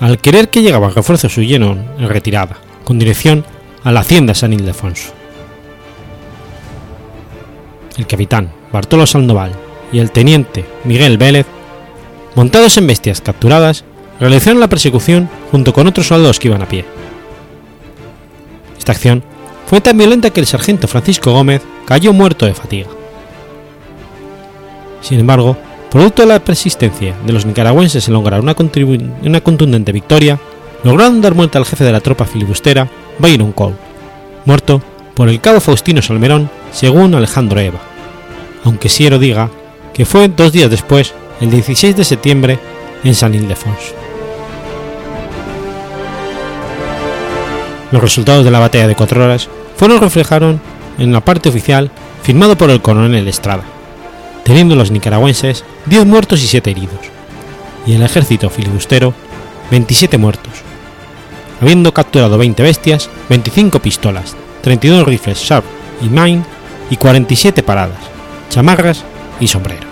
al querer que llegaban refuerzos, huyeron en retirada, con dirección a la hacienda San Ildefonso. El capitán Bartolo Sandoval y el teniente Miguel Vélez montados en bestias capturadas, realizaron la persecución junto con otros soldados que iban a pie. Esta acción fue tan violenta que el sargento Francisco Gómez cayó muerto de fatiga. Sin embargo, producto de la persistencia de los nicaragüenses en lograr una, contundente victoria, lograron dar muerte al jefe de la tropa filibustera, Byron Cole, muerto por el cabo Faustino Salmerón, según Alejandro Eva, aunque Siero diga que fue dos días después, el 16 de septiembre, en San Ildefonso. Los resultados de la batalla de cuatro horas fueron reflejaron en la parte oficial firmado por el coronel Estrada, teniendo los nicaragüenses 10 muertos y 7 heridos, y el ejército filibustero 27 muertos, habiendo capturado 20 bestias, 25 pistolas, 32 rifles Sharp y Mine y 47 paradas, chamarras y sombreros.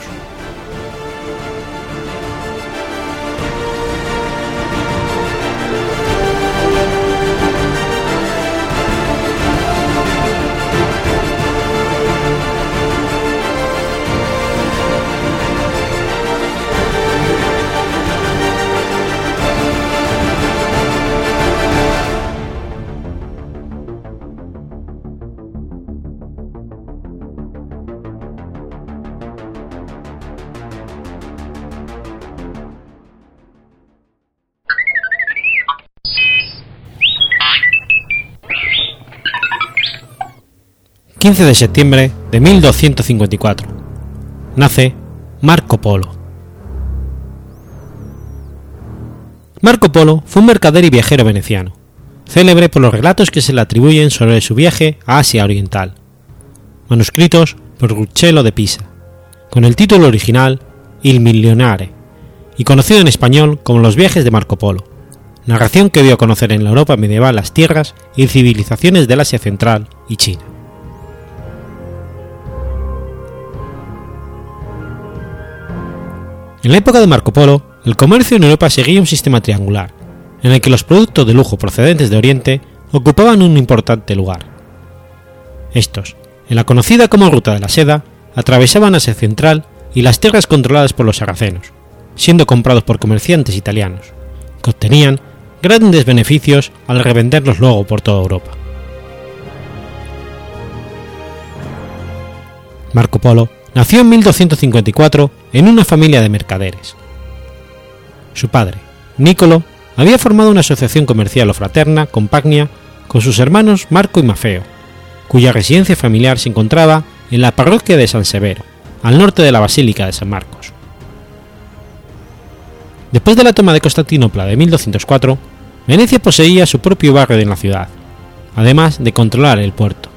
15 de septiembre de 1254. Nace Marco Polo. Marco Polo fue un mercader y viajero veneciano, célebre por los relatos que se le atribuyen sobre su viaje a Asia Oriental, manuscritos por Ruccello de Pisa, con el título original Il Millionare, y conocido en español como Los viajes de Marco Polo, narración que dio a conocer en la Europa medieval las tierras y civilizaciones del Asia Central y China. En la época de Marco Polo, el comercio en Europa seguía un sistema triangular, en el que los productos de lujo procedentes de Oriente ocupaban un importante lugar. Estos, en la conocida como Ruta de la Seda, atravesaban Asia Central y las tierras controladas por los sarracenos, siendo comprados por comerciantes italianos, que obtenían grandes beneficios al revenderlos luego por toda Europa. Marco Polo nació en 1254 en una familia de mercaderes. Su padre, Nicolo, había formado una asociación comercial o fraterna con Pagnia con sus hermanos Marco y Mafeo, cuya residencia familiar se encontraba en la parroquia de San Severo, al norte de la Basílica de San Marcos. Después de la toma de Constantinopla de 1204, Venecia poseía su propio barrio en la ciudad, además de controlar el puerto,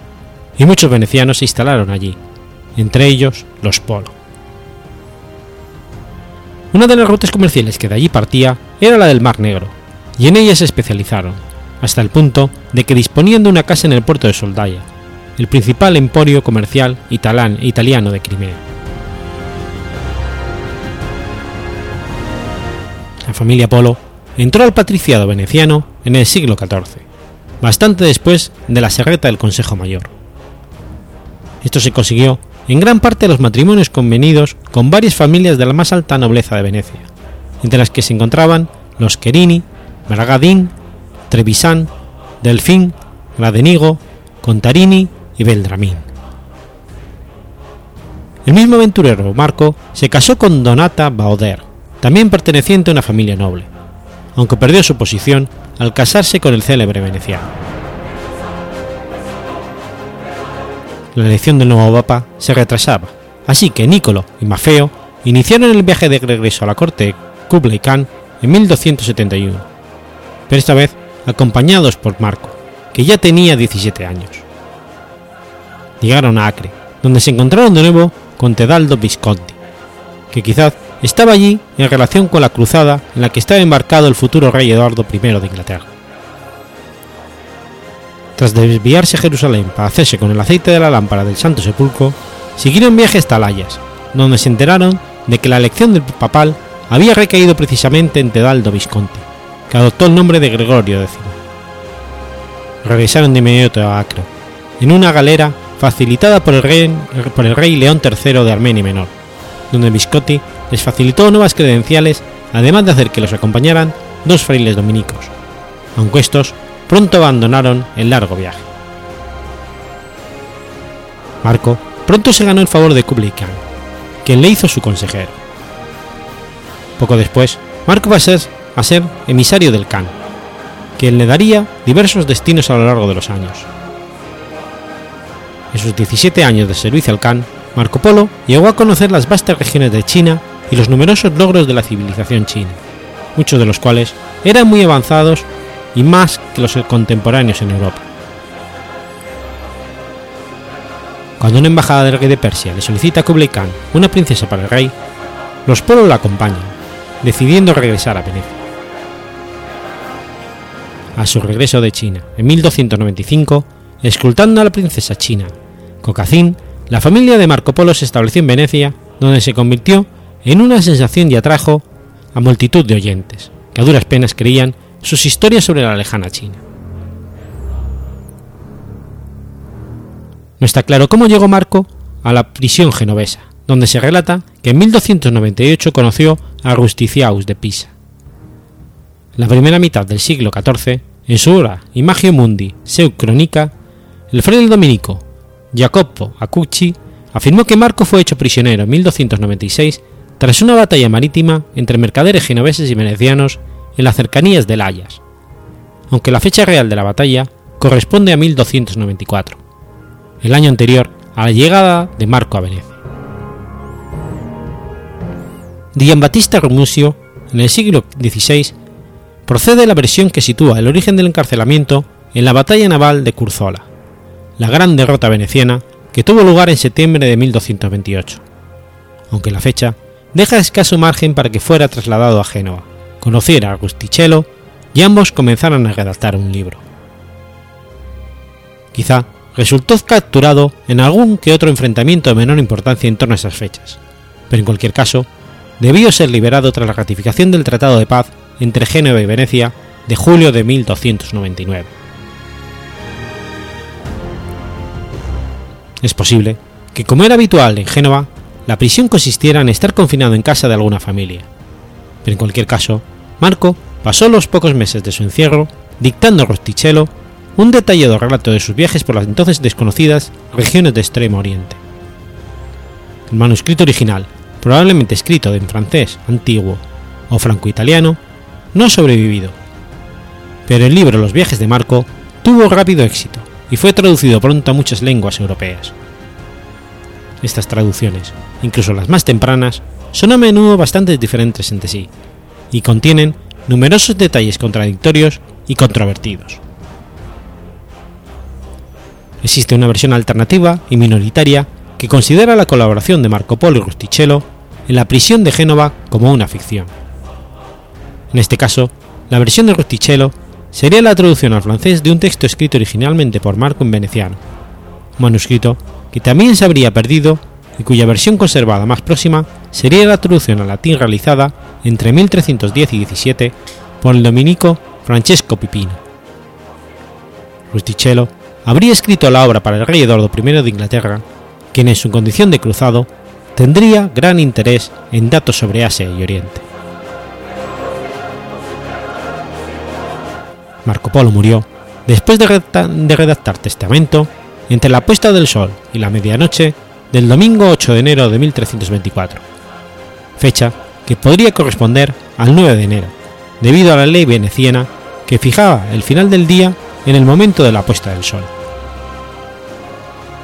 y muchos venecianos se instalaron allí, entre ellos los Polo. Una de las rutas comerciales que de allí partía era la del Mar Negro, y en ella se especializaron, hasta el punto de que disponían de una casa en el puerto de Soldaya, el principal emporio comercial italiano de Crimea. La familia Polo entró al patriciado veneciano en el siglo XIV, bastante después de la serreta del Consejo Mayor. Esto se consiguió en gran parte los matrimonios convenidos con varias familias de la más alta nobleza de Venecia, entre las que se encontraban los Querini, Bragadín, Trevisan, Delfín, Gradenigo, Contarini y Beldramín. El mismo aventurero Marco se casó con Donata Bauder, también perteneciente a una familia noble, aunque perdió su posición al casarse con el célebre veneciano. La elección del nuevo papa se retrasaba, así que Nicolo y Mafeo iniciaron el viaje de regreso a la corte de Kublai Khan en 1271, pero esta vez acompañados por Marco, que ya tenía 17 años. Llegaron a Acre, donde se encontraron de nuevo con Tedaldo Visconti, que quizás estaba allí en relación con la cruzada en la que estaba embarcado el futuro rey Eduardo I de Inglaterra. Tras desviarse a Jerusalén para hacerse con el aceite de la lámpara del Santo Sepulcro, siguieron viaje hasta Layas, donde se enteraron de que la elección del papal había recaído precisamente en Tedaldo Visconti, que adoptó el nombre de Gregorio X. Regresaron de inmediato a Acro, en una galera facilitada por el, rey, por el rey León III de Armenia Menor, donde Visconti les facilitó nuevas credenciales además de hacer que los acompañaran dos frailes dominicos, aunque estos pronto abandonaron el largo viaje. Marco pronto se ganó el favor de Kublai Khan, quien le hizo su consejero. Poco después, Marco pasó a ser emisario del Khan, quien le daría diversos destinos a lo largo de los años. En sus 17 años de servicio al Khan, Marco Polo llegó a conocer las vastas regiones de China y los numerosos logros de la civilización china, muchos de los cuales eran muy avanzados y más que los contemporáneos en Europa. Cuando una embajada del rey de Persia le solicita a Kublai Khan una princesa para el rey, los polos la acompañan, decidiendo regresar a Venecia. A su regreso de China en 1295, escultando a la princesa china, Cocacín, la familia de Marco Polo se estableció en Venecia, donde se convirtió en una sensación y atrajo a multitud de oyentes, que a duras penas creían sus historias sobre la lejana China. No está claro cómo llegó Marco a la prisión genovesa, donde se relata que en 1298 conoció a Rusticiaus de Pisa. la primera mitad del siglo XIV, en su obra Imagio Mundi Seu Chronica, el fraile dominico Jacopo Acucci afirmó que Marco fue hecho prisionero en 1296 tras una batalla marítima entre mercaderes genoveses y venecianos en las cercanías de Layas, aunque la fecha real de la batalla corresponde a 1294, el año anterior a la llegada de Marco a Venecia. Battista Romusio, en el siglo XVI, procede la versión que sitúa el origen del encarcelamiento en la batalla naval de Curzola, la gran derrota veneciana que tuvo lugar en septiembre de 1228, aunque la fecha deja escaso margen para que fuera trasladado a Génova, conociera a Rustichello y ambos comenzaron a redactar un libro. Quizá resultó capturado en algún que otro enfrentamiento de menor importancia en torno a esas fechas, pero en cualquier caso, debió ser liberado tras la ratificación del Tratado de Paz entre Génova y Venecia de julio de 1299. Es posible que, como era habitual en Génova, la prisión consistiera en estar confinado en casa de alguna familia, pero en cualquier caso, Marco pasó los pocos meses de su encierro dictando a Rostichello un detallado relato de sus viajes por las entonces desconocidas regiones de Extremo Oriente. El manuscrito original, probablemente escrito en francés antiguo o franco-italiano, no ha sobrevivido, pero el libro Los viajes de Marco tuvo rápido éxito y fue traducido pronto a muchas lenguas europeas. Estas traducciones, incluso las más tempranas, son a menudo bastante diferentes entre sí, y contienen numerosos detalles contradictorios y controvertidos. Existe una versión alternativa y minoritaria que considera la colaboración de Marco Polo y Rustichello en la prisión de Génova como una ficción. En este caso, la versión de Rustichello sería la traducción al francés de un texto escrito originalmente por Marco en veneciano, manuscrito que también se habría perdido y cuya versión conservada más próxima sería la traducción al latín realizada entre 1310 y 17 por el dominico Francesco Pipino. Rustichello habría escrito la obra para el rey Eduardo I de Inglaterra, quien en su condición de cruzado tendría gran interés en datos sobre Asia y Oriente. Marco Polo murió después de redactar testamento entre la puesta del sol y la medianoche del domingo 8 de enero de 1324, fecha que podría corresponder al 9 de enero, debido a la ley veneciana que fijaba el final del día en el momento de la puesta del sol.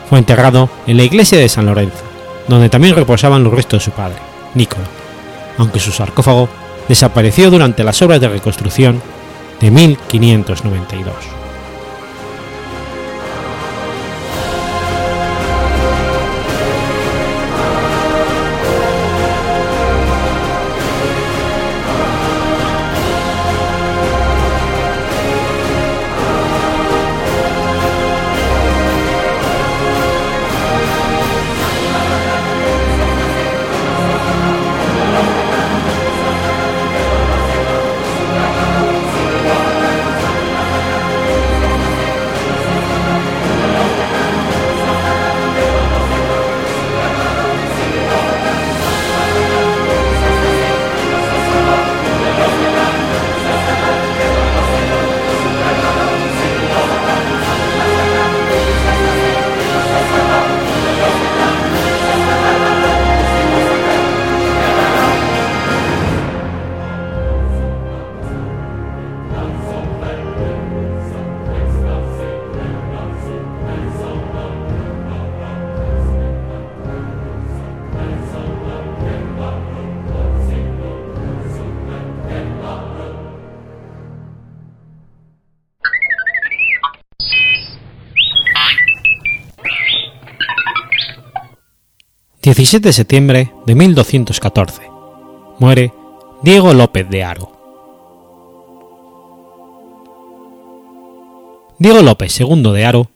Fue enterrado en la iglesia de San Lorenzo, donde también reposaban los restos de su padre, Nicolo, aunque su sarcófago desapareció durante las obras de reconstrucción de 1592. 17 de septiembre de 1214. Muere Diego López de Haro. Diego López II de Haro,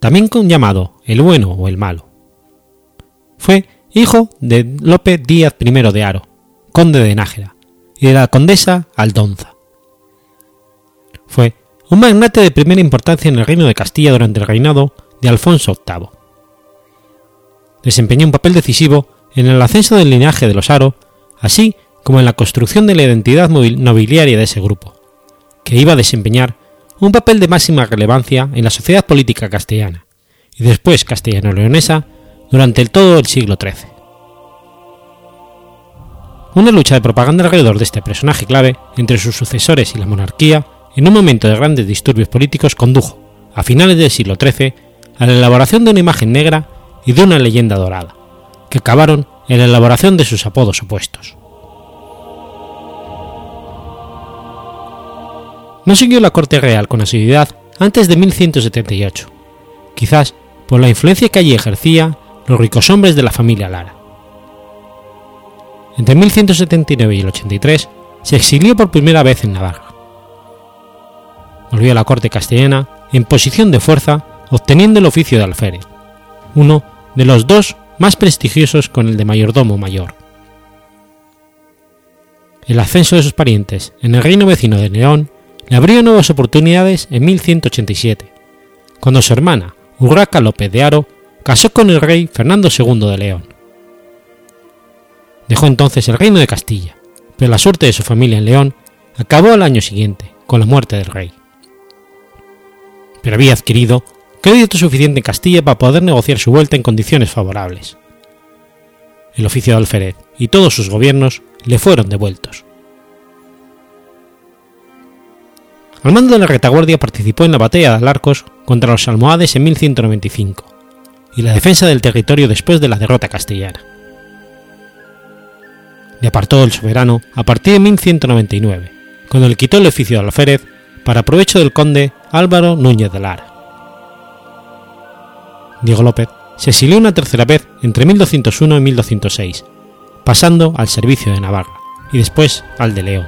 también llamado el bueno o el malo, fue hijo de López Díaz I de Haro, conde de Nájera, y de la condesa Aldonza. Fue un magnate de primera importancia en el reino de Castilla durante el reinado de Alfonso VIII. Desempeñó un papel decisivo en el ascenso del linaje de los Haro, así como en la construcción de la identidad nobiliaria de ese grupo, que iba a desempeñar un papel de máxima relevancia en la sociedad política castellana y después castellano-leonesa durante el todo el siglo XIII. Una lucha de propaganda alrededor de este personaje clave entre sus sucesores y la monarquía en un momento de grandes disturbios políticos condujo, a finales del siglo XIII, a la elaboración de una imagen negra y de una leyenda dorada, que acabaron en la elaboración de sus apodos opuestos. No siguió la corte real con asiduidad antes de 1178, quizás por la influencia que allí ejercía los ricos hombres de la familia Lara. Entre 1179 y el 83 se exilió por primera vez en Navarra. Volvió a la corte castellana en posición de fuerza, obteniendo el oficio de alférez, uno de los dos más prestigiosos con el de mayordomo mayor. El ascenso de sus parientes en el reino vecino de León le abrió nuevas oportunidades en 1187, cuando su hermana, Urraca López de Haro, casó con el rey Fernando II de León. Dejó entonces el reino de Castilla, pero la suerte de su familia en León acabó al año siguiente, con la muerte del rey. Pero había adquirido crédito suficiente en Castilla para poder negociar su vuelta en condiciones favorables. El oficio de alférez y todos sus gobiernos le fueron devueltos. Al mando de la retaguardia participó en la batalla de Alarcos contra los almohades en 1195 y la defensa del territorio después de la derrota castellana. Le apartó el soberano a partir de 1199, cuando le quitó el oficio de alférez para provecho del conde Álvaro Núñez de Lara. Diego López se exilió una tercera vez entre 1201 y 1206, pasando al servicio de Navarra y después al de León.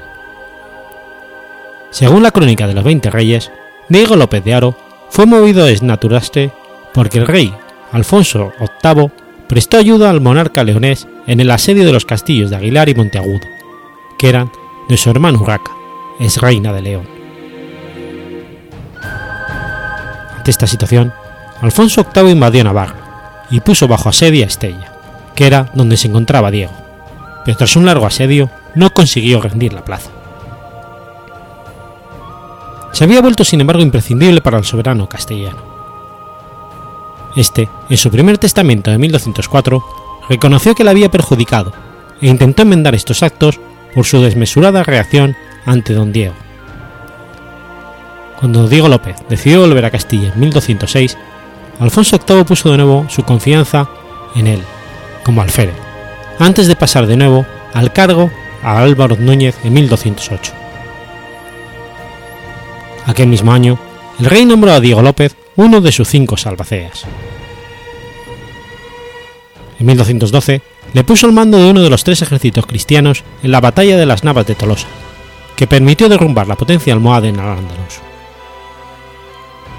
Según la crónica de los Veinte Reyes, Diego López de Haro fue movido a desnaturarse porque el rey Alfonso VIII prestó ayuda al monarca leonés en el asedio de los castillos de Aguilar y Monteagudo, que eran de su hermano Urraca, ex reina de León. Ante esta situación, Alfonso VIII invadió Navarra y puso bajo asedio a Estella, que era donde se encontraba Diego, pero tras un largo asedio no consiguió rendir la plaza. Se había vuelto sin embargo imprescindible para el soberano castellano. Este, en su primer testamento de 1204, reconoció que le había perjudicado e intentó enmendar estos actos por su desmesurada reacción ante don Diego. Cuando Diego López decidió volver a Castilla en 1206, Alfonso VIII puso de nuevo su confianza en él, como alférez, antes de pasar de nuevo al cargo a Álvaro Núñez en 1208. Aquel mismo año, el rey nombró a Diego López uno de sus cinco salvaceas. En 1212 le puso el mando de uno de los tres ejércitos cristianos en la batalla de las Navas de Tolosa, que permitió derrumbar la potencia almohade en Al-Ándalus.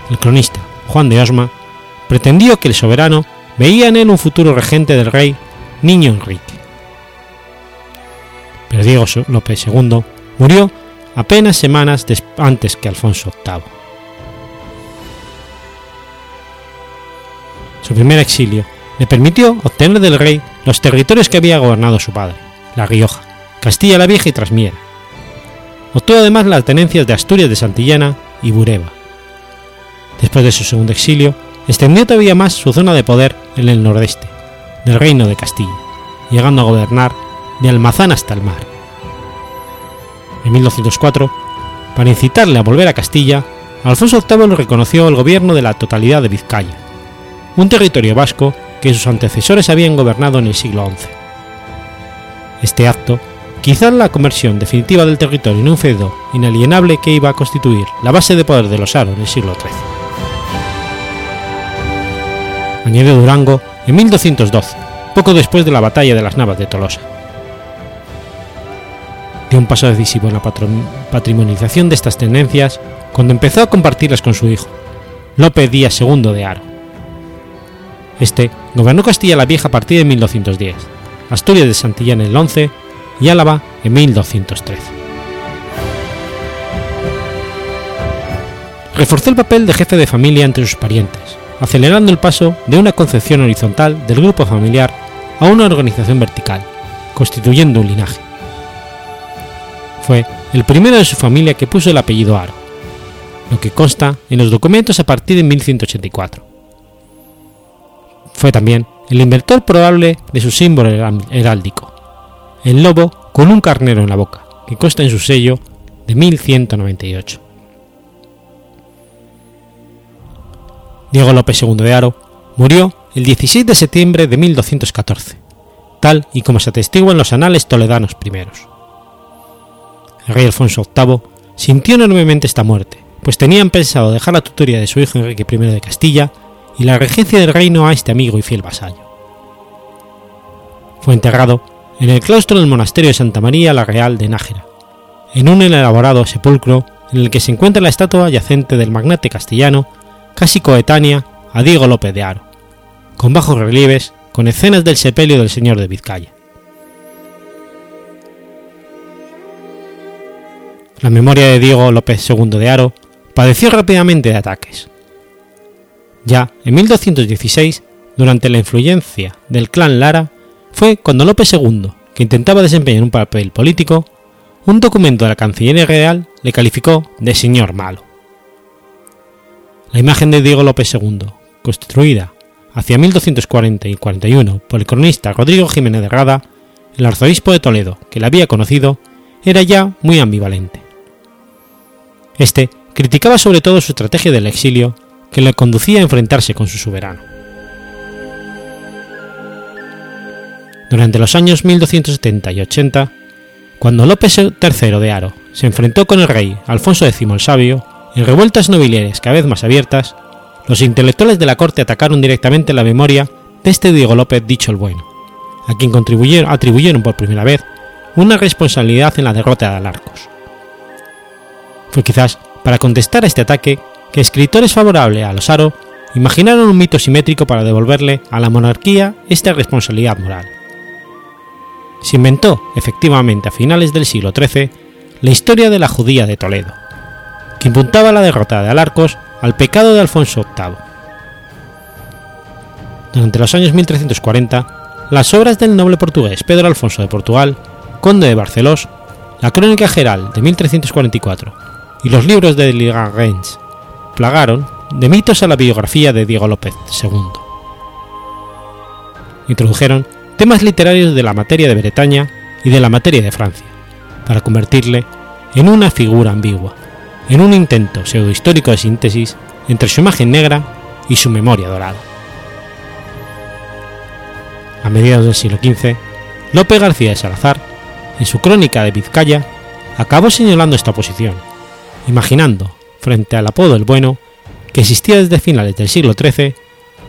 El cronista Juan de Osma pretendió que el soberano veía en él un futuro regente del rey Niño Enrique. Pero Diego López II murió apenas semanas antes que Alfonso VIII. Su primer exilio le permitió obtener del rey los territorios que había gobernado su padre, La Rioja, Castilla la Vieja y Trasmiera. Obtuvo además las tenencias de Asturias de Santillana y Bureba. Después de su segundo exilio, extendió todavía más su zona de poder en el nordeste, del reino de Castilla, llegando a gobernar de Almazán hasta el mar. En 1204, para incitarle a volver a Castilla, Alfonso VIII reconoció el gobierno de la totalidad de Vizcaya, un territorio vasco que sus antecesores habían gobernado en el siglo XI. Este acto, quizás la conversión definitiva del territorio en un feudo inalienable que iba a constituir la base de poder de los Aro en el siglo XIII. Añadió Durango en 1212, poco después de la batalla de las Navas de Tolosa. Dio un paso decisivo en la patrimonialización de estas tendencias cuando empezó a compartirlas con su hijo, Lope Díaz II de Aro. Este gobernó Castilla la Vieja a partir de 1210, Asturias de Santillán en el 11 y Álava en 1213. Reforzó el papel de jefe de familia entre sus parientes, acelerando el paso de una concepción horizontal del grupo familiar a una organización vertical, constituyendo un linaje. Fue el primero de su familia que puso el apellido Aro, lo que consta en los documentos a partir de 1184. Fue también el inventor probable de su símbolo heráldico, el lobo con un carnero en la boca, que consta en su sello de 1198. Diego López II de Aro murió el 16 de septiembre de 1214, tal y como se atestigua en los anales toledanos primeros. El rey Alfonso VIII sintió enormemente esta muerte, pues tenían pensado dejar la tutoría de su hijo Enrique I de Castilla y la regencia del reino a este amigo y fiel vasallo. Fue enterrado en el claustro del monasterio de Santa María la Real de Nájera, en un elaborado sepulcro en el que se encuentra la estatua yacente del magnate castellano, casi coetánea a Diego López de Aro, con bajos relieves con escenas del sepelio del señor de Vizcaya. La memoria de Diego López II de Aro padeció rápidamente de ataques. Ya en 1216, durante la influencia del clan Lara, fue cuando López II, que intentaba desempeñar un papel político, un documento de la Cancillería Real le calificó de señor malo. La imagen de Diego López II, constituida hacia 1240 y 41 por el cronista Rodrigo Jiménez de Rada, el arzobispo de Toledo, que la había conocido, era ya muy ambivalente. Este criticaba sobre todo su estrategia del exilio, que le conducía a enfrentarse con su soberano. Durante los años 1270 y 80, cuando López III de Aro se enfrentó con el rey Alfonso X el Sabio en revueltas nobiliarias cada vez más abiertas, los intelectuales de la corte atacaron directamente la memoria de este Diego López dicho el Bueno, a quien atribuyeron por primera vez una responsabilidad en la derrota de Alarcos. Fue quizás para contestar a este ataque que escritores favorables a los Aro imaginaron un mito simétrico para devolverle a la monarquía esta responsabilidad moral se inventó efectivamente a finales del siglo XIII la historia de la judía de Toledo, que imputaba la derrota de Alarcos al pecado de Alfonso VIII. Durante los años 1340, las obras del noble portugués Pedro Alfonso de Portugal, conde de Barcelós, la Crónica Geral de 1344 y los libros de Ligarens plagaron de mitos a la biografía de Diego López II. Introdujeron temas literarios de la materia de Bretaña y de la materia de Francia, para convertirle en una figura ambigua, en un intento pseudohistórico de síntesis entre su imagen negra y su memoria dorada. A mediados del siglo XV, Lope García de Salazar, en su crónica de Vizcaya, acabó señalando esta oposición, imaginando, frente al apodo el bueno, que existía desde finales del siglo XIII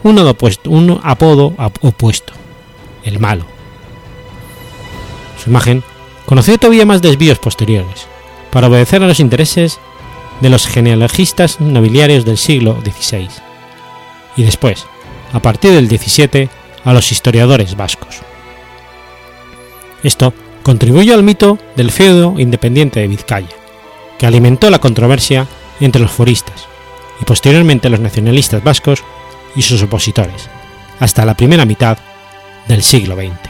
un, un apodo opuesto, el malo. Su imagen conoció todavía más desvíos posteriores, para obedecer a los intereses de los genealogistas nobiliarios del siglo XVI, y después, a partir del XVII, a los historiadores vascos. Esto contribuyó al mito del feudo independiente de Vizcaya, que alimentó la controversia entre los foristas y posteriormente los nacionalistas vascos y sus opositores, hasta la primera mitad del siglo XX.